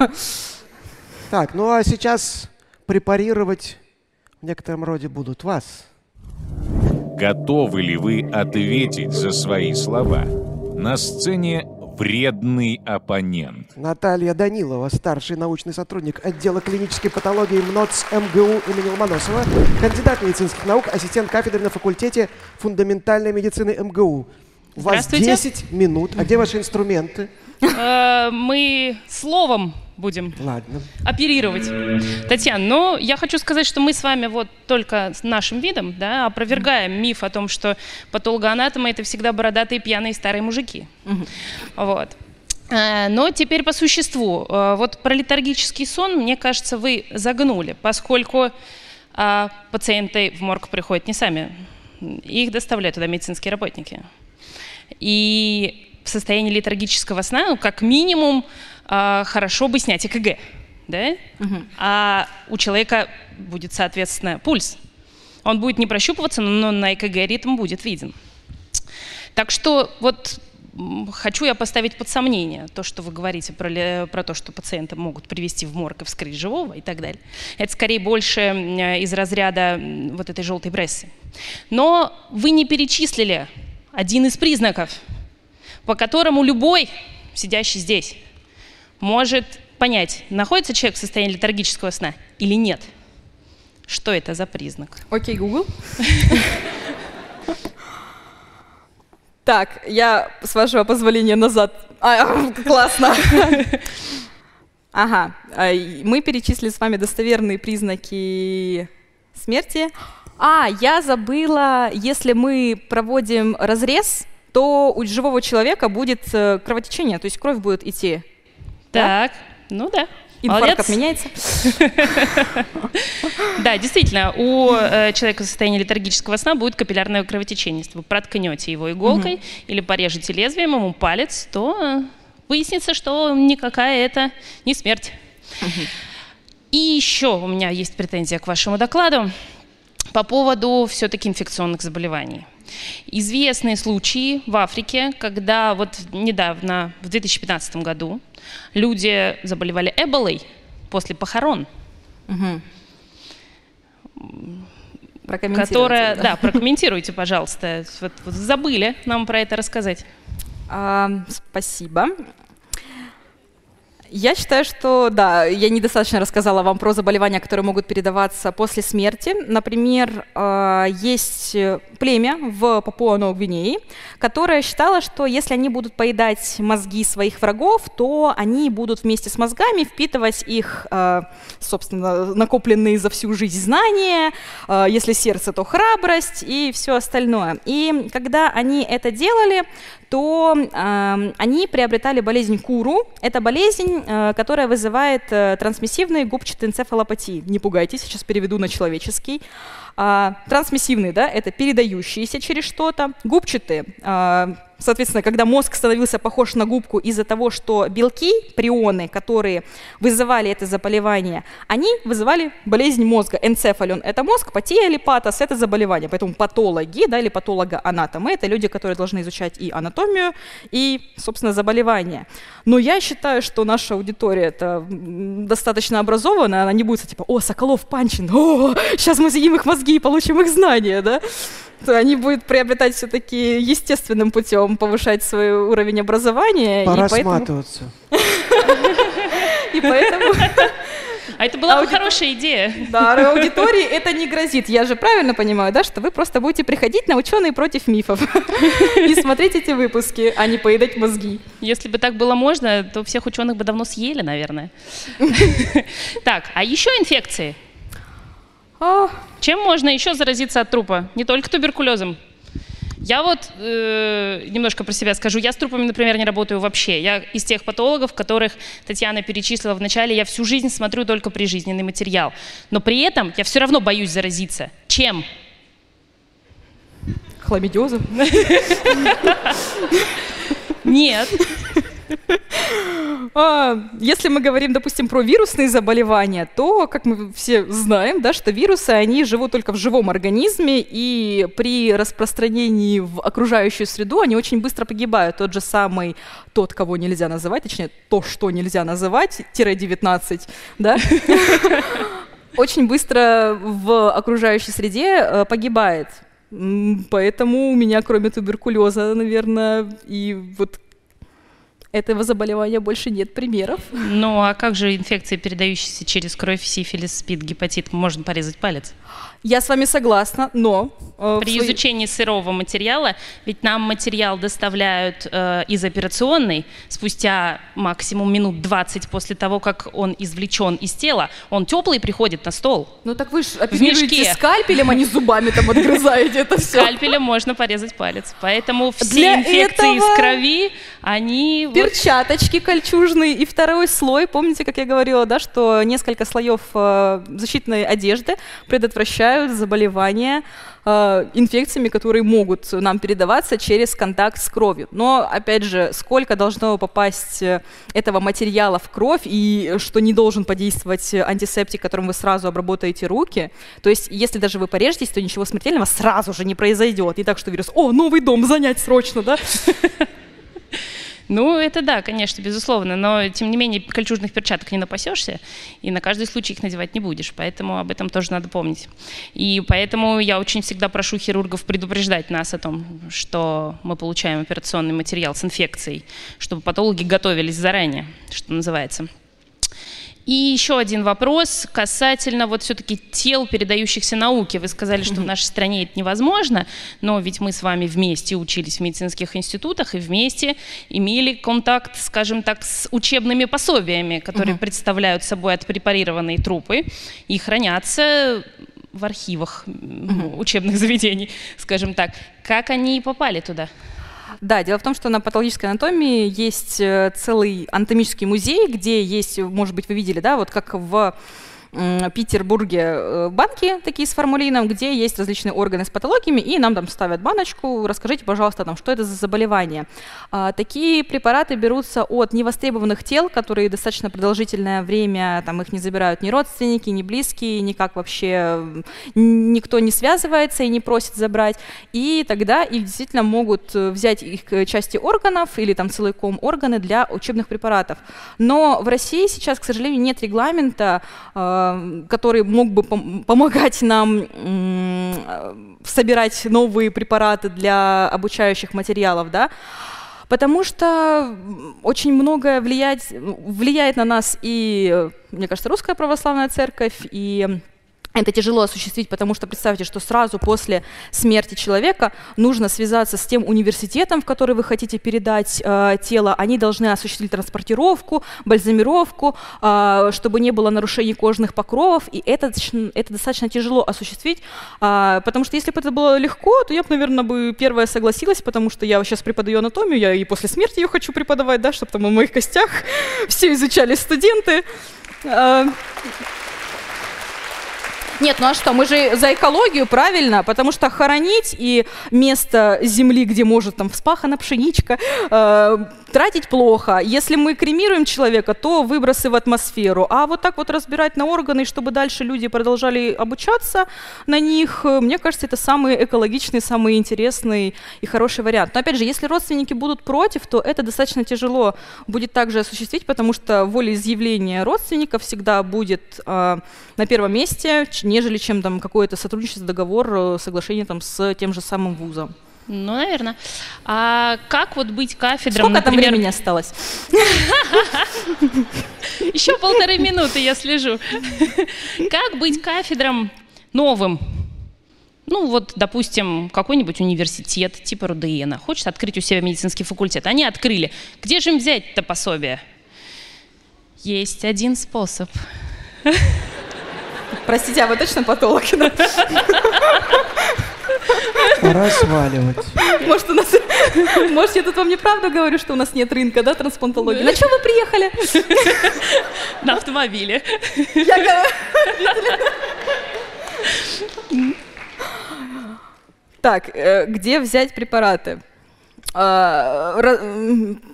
Speaker 1: Так, ну а сейчас препарировать в некотором роде будут вас.
Speaker 2: Готовы ли вы ответить за свои слова? На сцене вредный оппонент.
Speaker 1: Наталья Данилова, старший научный сотрудник отдела клинической патологии МНОЦ МГУ имени Ломоносова, кандидат медицинских наук, ассистент кафедры на факультете фундаментальной медицины МГУ. У вас 10 минут. А где ваши инструменты?
Speaker 4: Э, мы словом будем
Speaker 1: Ладно.
Speaker 4: оперировать. Татьяна, ну, я хочу сказать, что мы с вами вот только с нашим видом да, опровергаем миф о том, что патологоанатомы – это всегда бородатые пьяные старые мужики. Вот. Э, но теперь по существу. Э, вот про летаргический сон, мне кажется, вы загнули, поскольку а, пациенты в морг приходят не сами, их доставляют туда медицинские работники. И в состоянии летаргического сна, ну, как минимум, э, хорошо бы снять ЭКГ, да? Угу. А у человека будет, соответственно, пульс. Он будет не прощупываться, но на ЭКГ ритм будет виден. Так что вот хочу я поставить под сомнение то, что вы говорите про, про то, что пациенты могут привести в морг и вскрыть живого и так далее. Это скорее больше из разряда вот этой желтой прессы. Но вы не перечислили один из признаков, по которому любой, сидящий здесь, может понять, находится человек в состоянии летаргического сна или нет. Что это за признак?
Speaker 3: Окей, okay, Google. Так, я, с вашего позволения, назад. А, классно. Ага, а, мы перечислили с вами достоверные признаки смерти. А, я забыла, если мы проводим разрез, то у живого человека будет э, кровотечение, то есть кровь будет идти.
Speaker 4: Так, ну да.
Speaker 3: Инфаркт меняется?
Speaker 4: Да, действительно, у э, человека в состоянии летаргического сна будет капиллярное кровотечение. Если вы проткнете его иголкой или порежете лезвием ему палец, то э, выяснится, что никакая это не смерть. И еще у меня есть претензия к вашему докладу по поводу все-таки инфекционных заболеваний. Известные случаи в Африке, когда вот недавно, в 2015 году, люди заболевали эболой после похорон. Угу. Которая, да. да, прокомментируйте, пожалуйста. Вот, вот забыли нам про это рассказать.
Speaker 3: А, спасибо. Я считаю, что да, я недостаточно рассказала вам про заболевания, которые могут передаваться после смерти. Например, а, есть племя в Папуа-Новой Гвинеи, которое считало, что если они будут поедать мозги своих врагов, то они будут вместе с мозгами впитывать их, а, собственно, накопленные за всю жизнь знания, а, если сердце, то храбрость и все остальное. И когда они это делали, то э, они приобретали болезнь Куру. Это болезнь, э, которая вызывает э, трансмиссивные губчатые энцефалопатии. Не пугайтесь, сейчас переведу на человеческий. А, трансмиссивные, да, это передающиеся через что-то. Губчатые, а, соответственно, когда мозг становился похож на губку из-за того, что белки, прионы, которые вызывали это заболевание, они вызывали болезнь мозга. Энцефалион – это мозг, патия или патос – это заболевание. Поэтому патологи, да, или патологоанатомы – это люди, которые должны изучать и анатомию, и, собственно, заболевания. Но я считаю, что наша аудитория это достаточно образованная, она не будет типа, о, Соколов Панчин, о, сейчас мы съедим их мозги и получим их знания, да? То они будут приобретать все-таки естественным путем, повышать свой уровень образования.
Speaker 1: Пора и поэтому... сматываться.
Speaker 3: И поэтому
Speaker 4: а это была Ауди... бы хорошая идея.
Speaker 3: Да, аудитории это не грозит. Я же правильно понимаю, да, что вы просто будете приходить на ученые против мифов и смотреть эти выпуски, а не поедать мозги.
Speaker 4: Если бы так было можно, то всех ученых бы давно съели, наверное. Так, а еще инфекции? А. Чем можно еще заразиться от трупа? Не только туберкулезом. Я вот э, немножко про себя скажу. Я с трупами, например, не работаю вообще. Я из тех патологов, которых Татьяна перечислила в начале. Я всю жизнь смотрю только прижизненный материал. Но при этом я все равно боюсь заразиться. Чем?
Speaker 3: Хламидиозом?
Speaker 4: Нет.
Speaker 3: А, если мы говорим, допустим, про вирусные заболевания, то, как мы все знаем, да, что вирусы, они живут только в живом организме, и при распространении в окружающую среду они очень быстро погибают. Тот же самый, тот, кого нельзя называть, точнее, то, что нельзя называть, тире 19, да, очень быстро в окружающей среде э, погибает. Поэтому у меня, кроме туберкулеза, наверное, и вот этого заболевания больше нет примеров.
Speaker 4: Ну а как же инфекции, передающиеся через кровь, сифилис, спид, гепатит? Можно порезать палец?
Speaker 3: Я с вами согласна, но...
Speaker 4: Э, При свой... изучении сырого материала, ведь нам материал доставляют э, из операционной спустя максимум минут 20 после того, как он извлечен из тела. Он теплый приходит на стол.
Speaker 3: Ну так вы же оперируете скальпелем, а не зубами там отгрызаете это все.
Speaker 4: Скальпелем можно порезать палец. Поэтому все Для инфекции из крови, они...
Speaker 3: Перчаточки кольчужные и второй слой. Помните, как я говорила, да, что несколько слоев э, защитной одежды предотвращают отмечают заболевания э, инфекциями, которые могут нам передаваться через контакт с кровью. Но, опять же, сколько должно попасть э, этого материала в кровь и что не должен подействовать антисептик, которым вы сразу обработаете руки. То есть, если даже вы порежетесь, то ничего смертельного сразу же не произойдет. Не так, что вирус, о, новый дом, занять срочно, да?
Speaker 4: Ну, это да, конечно, безусловно, но тем не менее кольчужных перчаток не напасешься, и на каждый случай их надевать не будешь, поэтому об этом тоже надо помнить. И поэтому я очень всегда прошу хирургов предупреждать нас о том, что мы получаем операционный материал с инфекцией, чтобы патологи готовились заранее, что называется. И еще один вопрос касательно вот все-таки тел, передающихся науке. Вы сказали, что в нашей стране это невозможно, но ведь мы с вами вместе учились в медицинских институтах и вместе имели контакт, скажем так, с учебными пособиями, которые представляют собой отпрепарированные трупы и хранятся в архивах учебных заведений, скажем так. Как они попали туда?
Speaker 3: Да, дело в том, что на патологической анатомии есть э, целый анатомический музей, где есть, может быть, вы видели, да, вот как в Петербурге э, банки такие с формулином, где есть различные органы с патологиями, и нам там ставят баночку, расскажите, пожалуйста, там, что это за заболевание. А, такие препараты берутся от невостребованных тел, которые достаточно продолжительное время, там их не забирают ни родственники, ни близкие, никак вообще никто не связывается и не просит забрать, и тогда их действительно могут э, взять их э, части органов или там целиком органы для учебных препаратов. Но в России сейчас, к сожалению, нет регламента, который мог бы помогать нам собирать новые препараты для обучающих материалов, да, потому что очень многое влияет, влияет на нас и, мне кажется, русская православная церковь, и это тяжело осуществить, потому что представьте, что сразу после смерти человека нужно связаться с тем университетом, в который вы хотите передать э, тело. Они должны осуществить транспортировку, бальзамировку, э, чтобы не было нарушений кожных покровов. И это, это достаточно тяжело осуществить, э, потому что если бы это было легко, то я бы, наверное, бы первая согласилась, потому что я сейчас преподаю анатомию, я и после смерти ее хочу преподавать, да, чтобы там на моих костях все изучали студенты. Э, нет, ну а что, мы же за экологию, правильно? Потому что хоронить и место земли, где может там вспахана пшеничка, э, тратить плохо. Если мы кремируем человека, то выбросы в атмосферу. А вот так вот разбирать на органы, чтобы дальше люди продолжали обучаться на них, э, мне кажется, это самый экологичный, самый интересный и хороший вариант. Но опять же, если родственники будут против, то это достаточно тяжело будет также осуществить, потому что волеизъявление родственников всегда будет э, на первом месте, нежели чем там какое-то сотрудничество, договор, э, соглашение там с тем же самым вузом.
Speaker 4: Ну, наверное. А как вот быть кафедром,
Speaker 3: Сколько например... там времени осталось?
Speaker 4: Еще полторы минуты я слежу. Как быть кафедром новым? Ну, вот, допустим, какой-нибудь университет типа РУДН хочет открыть у себя медицинский факультет. Они открыли. Где же им взять это пособие? Есть один способ.
Speaker 3: Простите, а вы точно патолог?
Speaker 1: Пора сваливать.
Speaker 3: Может, у нас... Может, я тут вам неправду говорю, что у нас нет рынка, да, трансплантологии? На чем вы приехали?
Speaker 4: На автомобиле.
Speaker 3: Так, э, где взять препараты? А,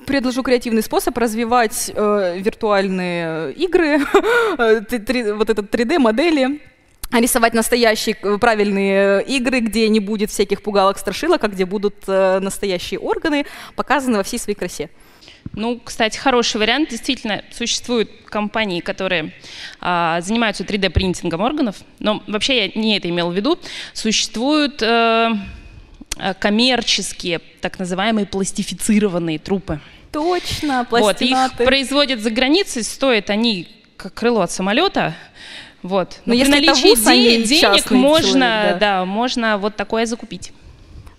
Speaker 3: предложу креативный способ развивать э, виртуальные игры, вот этот 3D-модели, рисовать настоящие э, правильные игры, где не будет всяких пугалок, страшилок, а где будут э, настоящие органы показаны во всей своей красе.
Speaker 4: Ну, кстати, хороший вариант. Действительно, существуют компании, которые а, занимаются 3D-принтингом органов, но вообще я не это имел в виду. Существуют э, Э, коммерческие, так называемые пластифицированные трупы.
Speaker 3: Точно, пластинаты.
Speaker 4: Вот, их производят за границей, стоят они как крыло от самолета. Вот.
Speaker 3: Но, Но если при наличии вуз,
Speaker 4: де- денег можно, человек, да. да, можно вот такое закупить.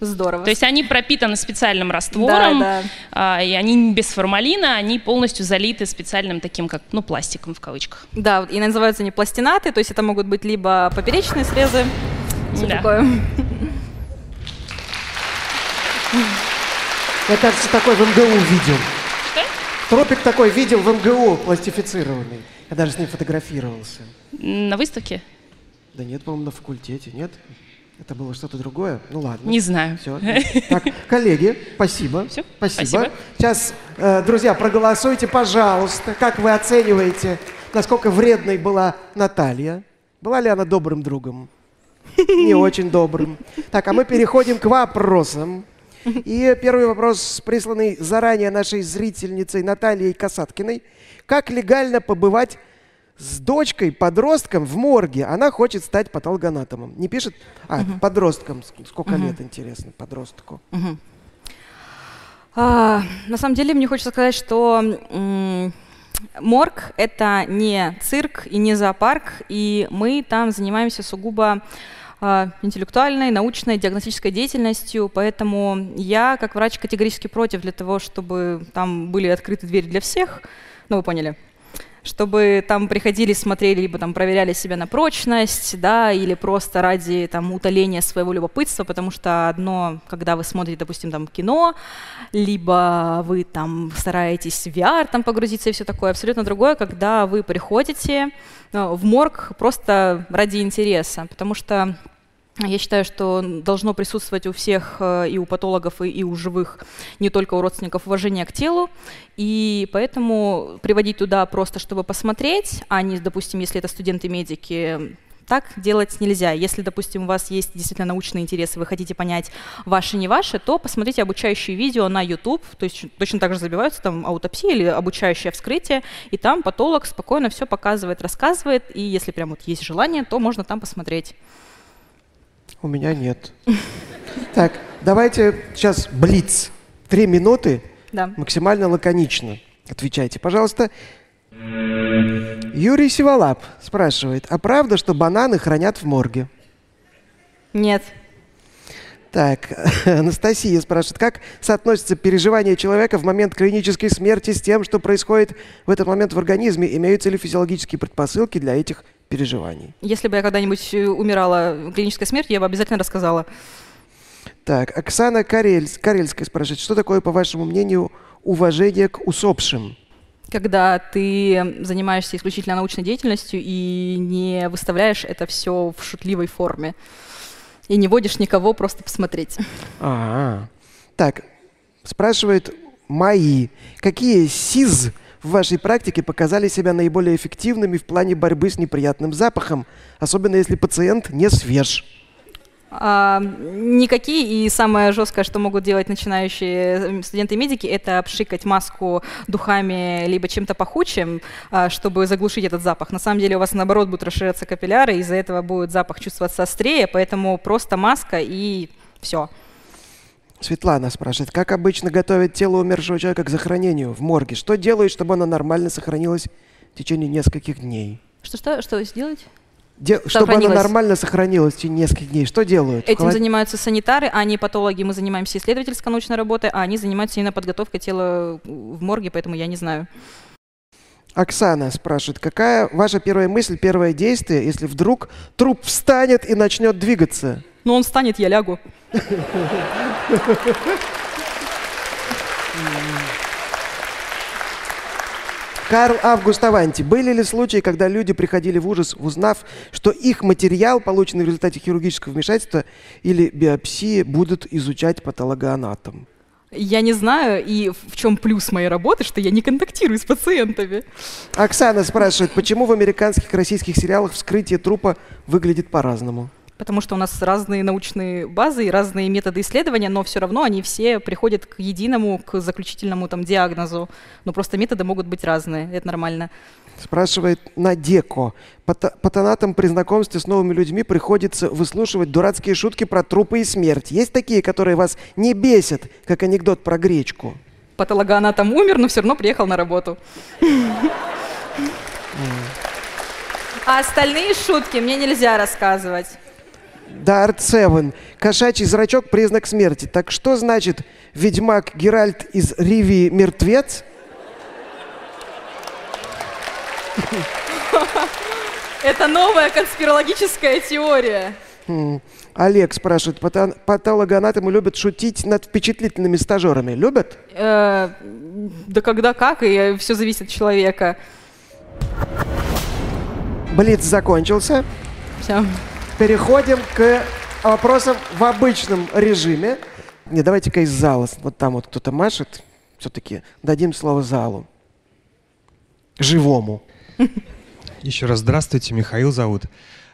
Speaker 3: Здорово.
Speaker 4: То есть они пропитаны специальным раствором, да, да. А, и они без формалина, они полностью залиты специальным таким, как, ну, пластиком в кавычках.
Speaker 3: Да, и называются они пластинаты, то есть это могут быть либо поперечные срезы, все да. такое.
Speaker 1: Я, кажется, такой в МГУ видел. Что? Тропик такой видел в МГУ, пластифицированный. Я даже с ним фотографировался.
Speaker 4: На выставке?
Speaker 1: Да нет, по-моему, на факультете, нет? Это было что-то другое? Ну ладно.
Speaker 4: Не знаю.
Speaker 1: Все. Так, коллеги, спасибо.
Speaker 4: Все?
Speaker 1: Спасибо. спасибо. Сейчас, э, друзья, проголосуйте, пожалуйста. Как вы оцениваете, насколько вредной была Наталья? Была ли она добрым другом? Не очень добрым. Так, а мы переходим к вопросам. И первый вопрос, присланный заранее нашей зрительницей Натальей Касаткиной. Как легально побывать с дочкой, подростком в морге? Она хочет стать патологоанатомом. Не пишет? А, угу. подростком. Сколько угу. лет, интересно, подростку? Угу.
Speaker 3: А, на самом деле, мне хочется сказать, что Морг — это не цирк и не зоопарк, и мы там занимаемся сугубо э, интеллектуальной, научной, диагностической деятельностью, поэтому я, как врач, категорически против для того, чтобы там были открыты двери для всех, ну, вы поняли, чтобы там приходили, смотрели, либо там проверяли себя на прочность, да, или просто ради там утоления своего любопытства, потому что одно, когда вы смотрите, допустим, там кино, либо вы там стараетесь в VR там погрузиться и все такое, абсолютно другое, когда вы приходите э, в морг просто ради интереса, потому что я считаю, что должно присутствовать у всех э, и у патологов, и, и у живых, не только у родственников, уважение к телу. И поэтому приводить туда просто, чтобы посмотреть, а не, допустим, если это студенты-медики, так делать нельзя. Если, допустим, у вас есть действительно научные интересы, вы хотите понять, ваши не ваши, то посмотрите обучающие видео на YouTube, то есть точно так же забиваются там аутопсия или обучающее вскрытие, и там патолог спокойно все показывает, рассказывает, и если прям вот есть желание, то можно там посмотреть.
Speaker 1: У меня нет. Так, давайте сейчас блиц. Три минуты.
Speaker 3: Да.
Speaker 1: Максимально лаконично. Отвечайте, пожалуйста. Юрий Сиволап спрашивает, а правда, что бананы хранят в морге?
Speaker 3: Нет.
Speaker 1: Так, Анастасия спрашивает, как соотносится переживание человека в момент клинической смерти с тем, что происходит в этот момент в организме? Имеются ли физиологические предпосылки для этих переживаний?
Speaker 3: Если бы я когда-нибудь э, умирала клинической смертью, я бы обязательно рассказала.
Speaker 1: Так, Оксана Карельс, Карельская спрашивает, что такое, по вашему мнению, уважение к усопшим?
Speaker 3: Когда ты занимаешься исключительно научной деятельностью и не выставляешь это все в шутливой форме и не водишь никого просто посмотреть.
Speaker 1: А, -а, -а. так, спрашивает Мои, какие СИЗ в вашей практике показали себя наиболее эффективными в плане борьбы с неприятным запахом, особенно если пациент не свеж?
Speaker 3: А, никакие. И самое жесткое, что могут делать начинающие студенты-медики, это обшикать маску духами либо чем-то пахучим, а, чтобы заглушить этот запах. На самом деле у вас, наоборот, будут расширяться капилляры, из-за этого будет запах чувствоваться острее, поэтому просто маска и все.
Speaker 1: Светлана спрашивает, как обычно готовят тело умершего человека к захоронению в морге? Что делают, чтобы оно нормально сохранилось в течение нескольких дней?
Speaker 3: Что-что? Что сделать?
Speaker 1: Де- чтобы оно нормально сохранилось в течение нескольких дней. Что делают?
Speaker 3: Этим Холод... занимаются санитары, а не патологи. Мы занимаемся исследовательской научной работой, а они занимаются именно подготовкой тела в морге, поэтому я не знаю.
Speaker 1: Оксана спрашивает, какая ваша первая мысль, первое действие, если вдруг труп встанет и начнет двигаться?
Speaker 3: Ну, он встанет, я лягу.
Speaker 1: Карл Август Аванти. Были ли случаи, когда люди приходили в ужас, узнав, что их материал, полученный в результате хирургического вмешательства или биопсии, будут изучать патологоанатом?
Speaker 3: Я не знаю, и в чем плюс моей работы, что я не контактирую с пациентами.
Speaker 1: Оксана спрашивает, почему в американских и российских сериалах вскрытие трупа выглядит по-разному?
Speaker 3: Потому что у нас разные научные базы и разные методы исследования, но все равно они все приходят к единому, к заключительному там диагнозу. Но просто методы могут быть разные, это нормально.
Speaker 1: Спрашивает Надеко. Патонатам при знакомстве с новыми людьми приходится выслушивать дурацкие шутки про трупы и смерть. Есть такие, которые вас не бесят, как анекдот про гречку?
Speaker 3: Патологоанатом умер, но все равно приехал на работу. А остальные шутки мне нельзя рассказывать.
Speaker 1: Дарт Севен. Кошачий зрачок – признак смерти. Так что значит ведьмак Геральт из Ривии мертвец?
Speaker 3: Это новая конспирологическая теория.
Speaker 1: Хм. Олег спрашивает, патологоанатомы любят шутить над впечатлительными стажерами. Любят?
Speaker 3: Э, да когда как, и все зависит от человека.
Speaker 1: Блиц закончился.
Speaker 3: Все.
Speaker 1: Переходим к вопросам в обычном режиме. Не, давайте-ка из зала. Вот там вот кто-то машет. Все-таки дадим слово залу. Живому.
Speaker 5: Еще раз здравствуйте, Михаил зовут.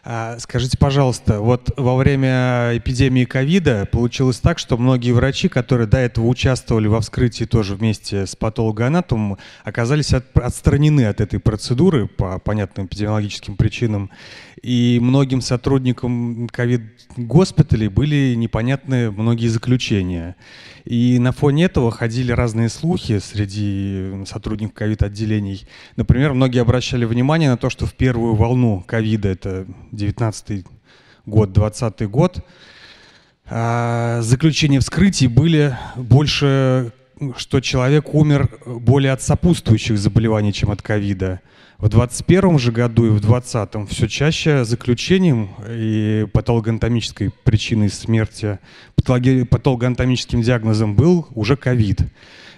Speaker 5: А, скажите, пожалуйста, вот во время эпидемии ковида получилось так, что многие врачи, которые до этого участвовали во вскрытии тоже вместе с патологоанатомом, оказались от, отстранены от этой процедуры по понятным эпидемиологическим причинам. И многим сотрудникам ковид-госпиталей были непонятны многие заключения. И на фоне этого ходили разные слухи среди сотрудников ковид-отделений. Например, многие обращали внимание на то, что в первую волну ковида, это 19 год, 20 год, а, заключения вскрытий были больше, что человек умер более от сопутствующих заболеваний, чем от ковида. В 2021 же году и в 2020 все чаще заключением и патологоанатомической причиной смерти, патологоанатомическим диагнозом был уже ковид.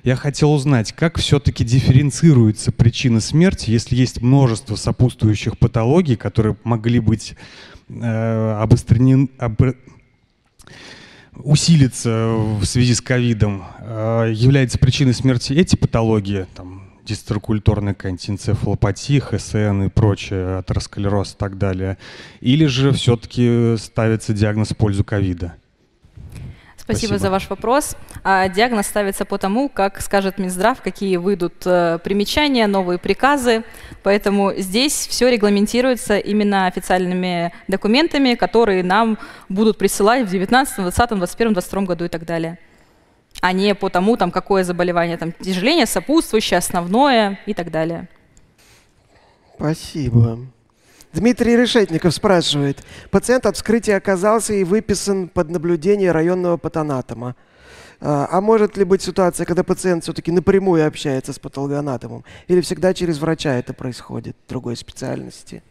Speaker 5: Я хотел узнать, как все-таки дифференцируется причина смерти, если есть множество сопутствующих патологий, которые могли быть э, обострены, об, усилиться в связи с ковидом, э, является причиной смерти эти патологии, там, дистрокультурная какая-нибудь энцефалопатия, ХСН и прочее, атеросклероз и так далее? Или же все-таки ставится диагноз в пользу ковида?
Speaker 3: Спасибо, Спасибо за ваш вопрос. А, диагноз ставится по тому, как скажет Минздрав, какие выйдут э, примечания, новые приказы. Поэтому здесь все регламентируется именно официальными документами, которые нам будут присылать в 2019, 2020, 2021, 2022 году и так далее а не по тому, там, какое заболевание, там, тяжеление, сопутствующее, основное и так далее.
Speaker 1: Спасибо. Дмитрий Решетников спрашивает. Пациент от вскрытия оказался и выписан под наблюдение районного патанатома. А, а может ли быть ситуация, когда пациент все-таки напрямую общается с патологоанатомом? Или всегда через врача это происходит, другой специальности?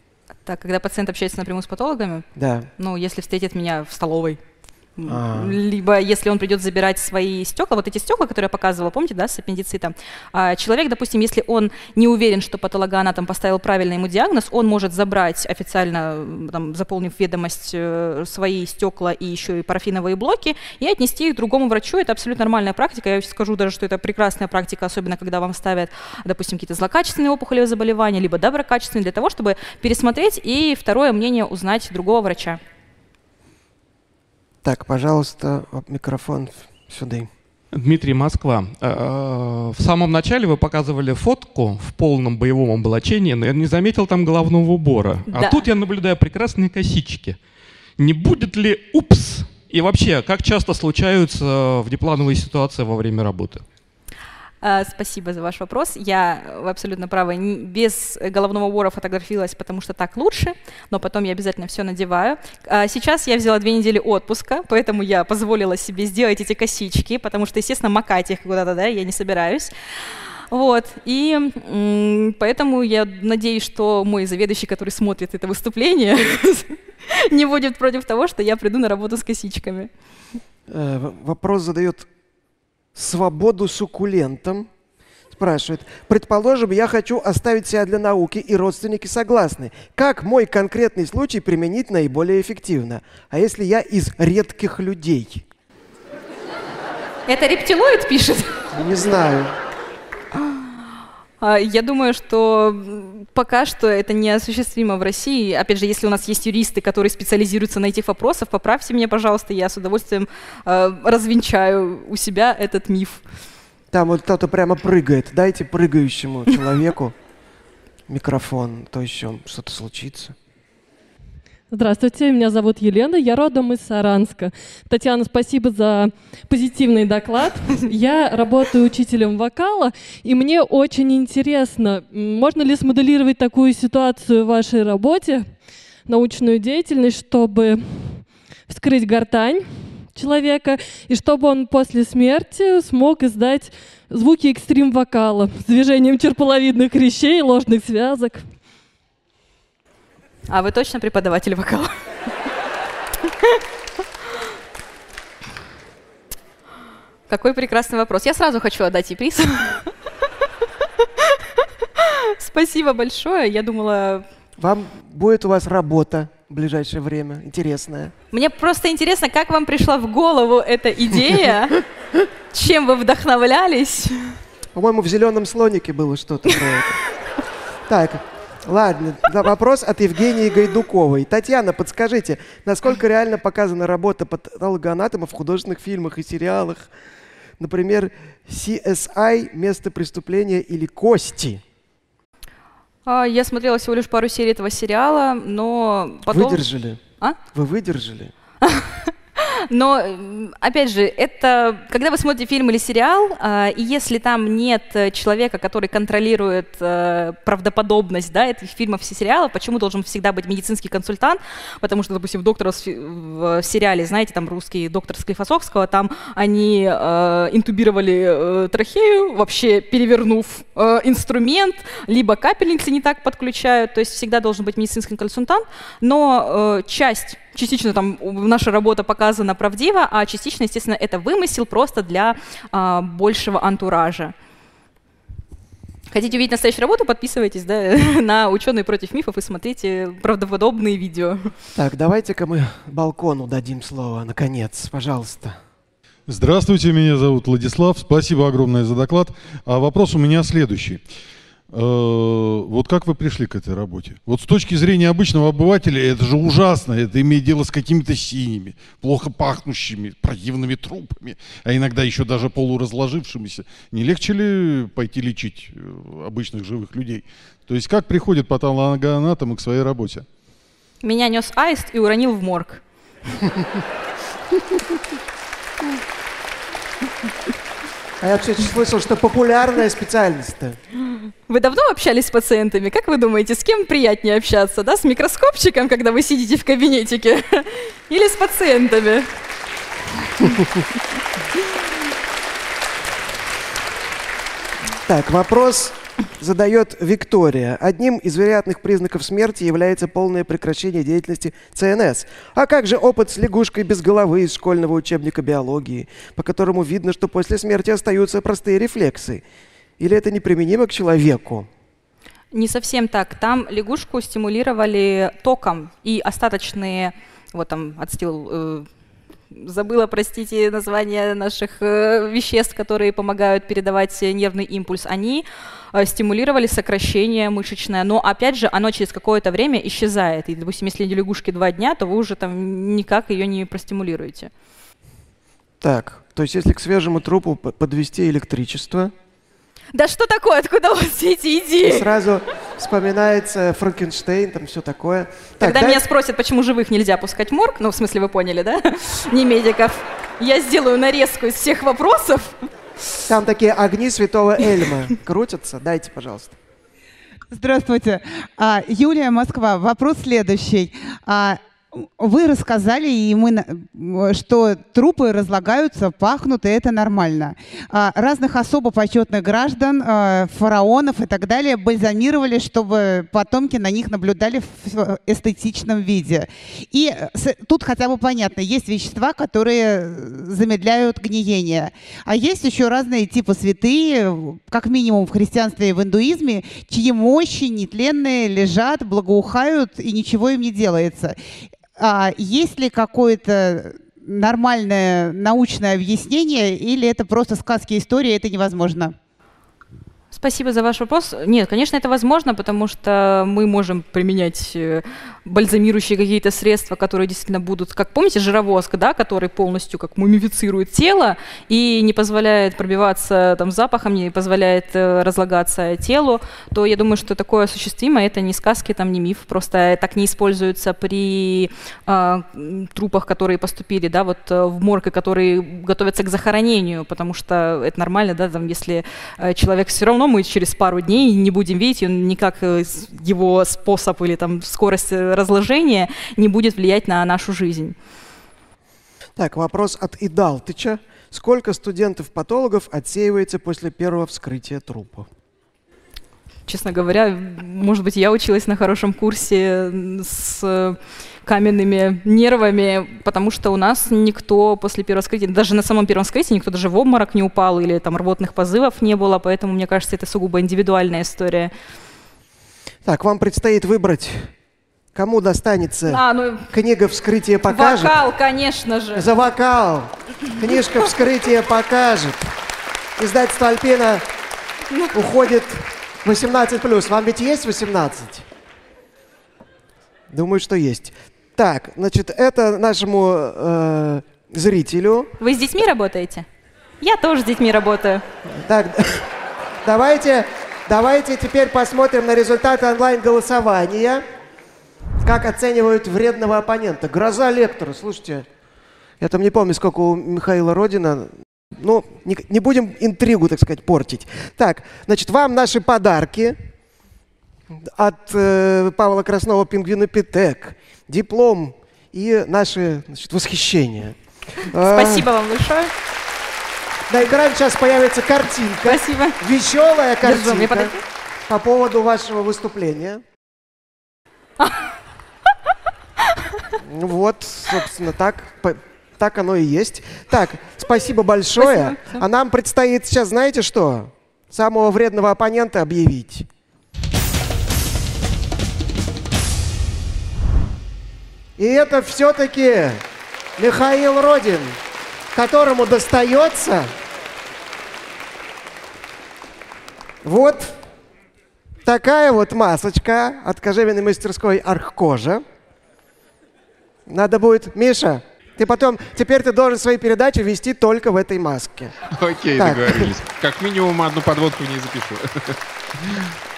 Speaker 3: Так, когда пациент общается напрямую с патологами?
Speaker 1: Да.
Speaker 3: Ну, если встретит меня в столовой, а. Либо если он придет забирать свои стекла, вот эти стекла, которые я показывала, помните, да, с аппендицитом, а, человек, допустим, если он не уверен, что патологоанатом поставил правильный ему диагноз, он может забрать официально, там, заполнив ведомость, э, свои стекла и еще и парафиновые блоки и отнести их другому врачу. Это абсолютно нормальная практика. Я скажу даже, что это прекрасная практика, особенно когда вам ставят, допустим, какие-то злокачественные опухолевые заболевания, либо доброкачественные, для того, чтобы пересмотреть и второе мнение узнать другого врача.
Speaker 1: Так, пожалуйста, микрофон сюда.
Speaker 6: Дмитрий Москва. Э, э, в самом начале вы показывали фотку в полном боевом облачении, но я не заметил там головного убора. А да. А тут я наблюдаю прекрасные косички. Не будет ли упс? И вообще, как часто случаются внеплановые ситуации во время работы?
Speaker 3: А, спасибо за ваш вопрос. Я, вы абсолютно правы, без головного убора фотографировалась, потому что так лучше, но потом я обязательно все надеваю. А, сейчас я взяла две недели отпуска, поэтому я позволила себе сделать эти косички, потому что, естественно, макать их куда-то, да, я не собираюсь. Вот, и поэтому я надеюсь, что мой заведующий, который смотрит это выступление, не будет против того, что я приду на работу с косичками.
Speaker 1: Э, вопрос задает свободу суккулентам. Спрашивает, предположим, я хочу оставить себя для науки, и родственники согласны. Как мой конкретный случай применить наиболее эффективно? А если я из редких людей?
Speaker 3: Это рептилоид пишет?
Speaker 1: Не знаю.
Speaker 3: А, я думаю, что пока что это неосуществимо в России. Опять же, если у нас есть юристы, которые специализируются на этих вопросах, поправьте меня, пожалуйста, я с удовольствием э, развенчаю у себя этот миф.
Speaker 1: Там вот кто-то прямо прыгает. Дайте прыгающему человеку микрофон, то еще что-то случится.
Speaker 7: Здравствуйте, меня зовут Елена, я родом из Саранска. Татьяна, спасибо за позитивный доклад. Я работаю учителем вокала, и мне очень интересно, можно ли смоделировать такую ситуацию в вашей работе, научную деятельность, чтобы вскрыть гортань человека, и чтобы он после смерти смог издать звуки экстрим-вокала с движением черполовидных хрящей, ложных связок.
Speaker 3: А вы точно преподаватель вокала? Какой прекрасный вопрос. Я сразу хочу отдать ей приз. Спасибо большое. Я думала...
Speaker 1: Вам будет у вас работа в ближайшее время интересная.
Speaker 3: Мне просто интересно, как вам пришла в голову эта идея? Чем вы вдохновлялись?
Speaker 1: По-моему, в «Зеленом слонике» было что-то про это. Так, Ладно, вопрос от Евгении Гайдуковой. Татьяна, подскажите, насколько реально показана работа патологоанатома в художественных фильмах и сериалах? Например, CSI «Место преступления» или «Кости»?
Speaker 3: А, я смотрела всего лишь пару серий этого сериала, но потом...
Speaker 1: Выдержали?
Speaker 3: А?
Speaker 1: Вы выдержали?
Speaker 3: Но, опять же, это, когда вы смотрите фильм или сериал, э, и если там нет человека, который контролирует э, правдоподобность да, этих фильмов и сериалов, почему должен всегда быть медицинский консультант? Потому что, допустим, в «Доктора» в сериале, знаете, там русский доктор Склифосовского, там они э, интубировали э, трахею, вообще перевернув э, инструмент, либо капельницы не так подключают, то есть всегда должен быть медицинский консультант, но э, часть частично там наша работа показана правдиво, а частично, естественно, это вымысел просто для а, большего антуража. Хотите увидеть настоящую работу, подписывайтесь да, на «Ученые против мифов» и смотрите правдоподобные видео.
Speaker 1: Так, давайте-ка мы балкону дадим слово, наконец, пожалуйста.
Speaker 8: Здравствуйте, меня зовут Владислав. Спасибо огромное за доклад. А вопрос у меня следующий. Э, вот как вы пришли к этой работе? Вот с точки зрения обычного обывателя, это же ужасно. Это имеет дело с какими-то синими, плохо пахнущими, противными трупами, а иногда еще даже полуразложившимися. Не легче ли пойти лечить э, обычных живых людей? То есть как приходит патологоанатом к своей работе?
Speaker 3: Меня нес аист и уронил в морг.
Speaker 1: А я вообще слышал, что популярная специальность-то.
Speaker 3: Вы давно общались с пациентами? Как вы думаете, с кем приятнее общаться? Да, с микроскопчиком, когда вы сидите в кабинетике? Или с пациентами?
Speaker 1: Так, вопрос задает Виктория. Одним из вероятных признаков смерти является полное прекращение деятельности ЦНС. А как же опыт с лягушкой без головы из школьного учебника биологии, по которому видно, что после смерти остаются простые рефлексы? Или это неприменимо к человеку?
Speaker 3: Не совсем так. Там лягушку стимулировали током, и остаточные, вот там отстил э, забыла, простите, название наших э, веществ, которые помогают передавать нервный импульс, они э, стимулировали сокращение мышечное, но опять же оно через какое-то время исчезает. И, допустим, если лягушки два дня, то вы уже там никак ее не простимулируете.
Speaker 1: Так, то есть если к свежему трупу подвести электричество,
Speaker 3: да что такое? Откуда у вас все эти идеи?
Speaker 1: Сразу вспоминается Франкенштейн, там все такое.
Speaker 3: Когда так, меня дай... спросят, почему живых нельзя пускать в морг, ну, в смысле, вы поняли, да? Не медиков. Я сделаю нарезку из всех вопросов.
Speaker 1: Там такие огни святого Эльма крутятся. Дайте, пожалуйста.
Speaker 9: Здравствуйте. А, Юлия, Москва. Вопрос следующий. Вы рассказали, и мы, что трупы разлагаются, пахнут, и это нормально. А, разных особо почетных граждан, а, фараонов и так далее бальзамировали, чтобы потомки на них наблюдали в эстетичном виде. И тут хотя бы понятно, есть вещества, которые замедляют гниение. А есть еще разные типы святые, как минимум в христианстве и в индуизме, чьи мощи нетленные лежат, благоухают, и ничего им не делается. А есть ли какое-то нормальное научное объяснение, или это просто сказки истории, это невозможно?
Speaker 3: Спасибо за ваш вопрос. Нет, конечно, это возможно, потому что мы можем применять э, бальзамирующие какие-то средства, которые действительно будут, как помните, жировозг, да, который полностью как мумифицирует тело и не позволяет пробиваться там запахом, не позволяет э, разлагаться телу, то я думаю, что такое осуществимо. Это не сказки, там не миф, просто так не используется при э, трупах, которые поступили, да, вот э, в морг, которые готовятся к захоронению, потому что это нормально, да, там, если э, человек все равно мы через пару дней не будем видеть, он никак э, его способ или там скорость разложения не будет влиять на нашу жизнь.
Speaker 1: Так, вопрос от Идалтыча. Сколько студентов-патологов отсеивается после первого вскрытия трупа?
Speaker 3: Честно говоря, может быть, я училась на хорошем курсе с каменными нервами, потому что у нас никто после первого вскрытия, даже на самом первом вскрытии никто даже в обморок не упал или там рвотных позывов не было, поэтому, мне кажется, это сугубо индивидуальная история.
Speaker 1: Так, вам предстоит выбрать, кому достанется а, ну, книга «Вскрытие покажет».
Speaker 3: Вокал, конечно же.
Speaker 1: За вокал. Книжка «Вскрытие покажет». Издательство «Альпина» уходит 18+. Вам ведь есть 18? Думаю, что есть. Так, значит, это нашему э, зрителю.
Speaker 3: Вы с детьми работаете? Я тоже с детьми работаю.
Speaker 1: Так, давайте, давайте теперь посмотрим на результаты онлайн-голосования. Как оценивают вредного оппонента. Гроза лектора, слушайте. Я там не помню, сколько у Михаила Родина. Ну, не, не будем интригу, так сказать, портить. Так, значит, вам наши подарки от э, Павла Краснова «Пингвинопитек», диплом и наши значит, восхищения.
Speaker 3: Спасибо вам большое.
Speaker 1: На экране сейчас появится картинка.
Speaker 3: Спасибо.
Speaker 1: Веселая
Speaker 3: Держу,
Speaker 1: картинка
Speaker 3: подойти?
Speaker 1: по поводу вашего выступления. Вот, собственно, так, так оно и есть. Так, спасибо большое.
Speaker 3: Спасибо.
Speaker 1: А нам предстоит сейчас, знаете что? Самого вредного оппонента объявить. И это все-таки Михаил Родин, которому достается вот такая вот масочка от кожевенной мастерской Архкожа. Надо будет, Миша, ты потом, теперь ты должен свои передачи вести только в этой маске.
Speaker 10: Окей,
Speaker 1: Так.
Speaker 10: договорились. Как минимум одну подводку в ней запишу.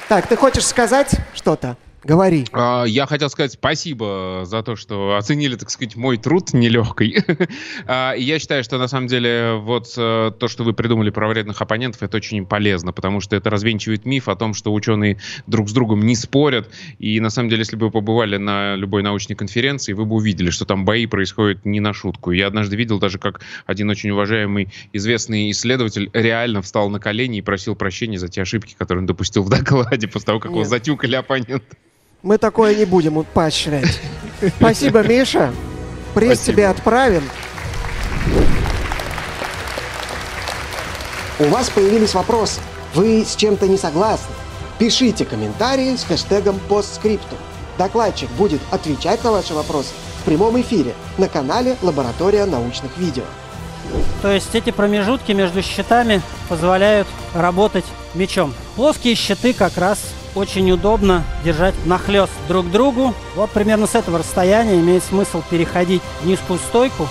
Speaker 1: Так, ты хочешь сказать что-то? Говори.
Speaker 10: А, Я хотел сказать спасибо за то, что оценили, так сказать, мой труд нелегкий. А, Я считаю, что на самом деле вот э, то, что вы придумали про вредных оппонентов, это очень полезно, потому что это развенчивает миф о том, что ученые друг с другом не спорят. И на самом деле, если бы вы побывали на любой научной конференции, вы бы увидели, что там бои происходят не на шутку. Я однажды видел даже, как один очень уважаемый известный исследователь реально встал на колени и просил прощения за те ошибки, которые он допустил в докладе после того, как его
Speaker 1: Нет.
Speaker 10: затюкали оппоненты.
Speaker 1: Мы такое не будем поощрять. Спасибо, Миша. Приз
Speaker 10: Спасибо.
Speaker 1: тебе отправим. У вас появились вопросы. Вы с чем-то не согласны? Пишите комментарии с хэштегом постскриптум. Докладчик будет отвечать на ваши вопросы в прямом эфире на канале Лаборатория научных видео.
Speaker 11: То есть эти промежутки между щитами позволяют работать мечом. Плоские щиты как раз очень удобно держать нахлест друг к другу. Вот примерно с этого расстояния имеет смысл переходить в низкую стойку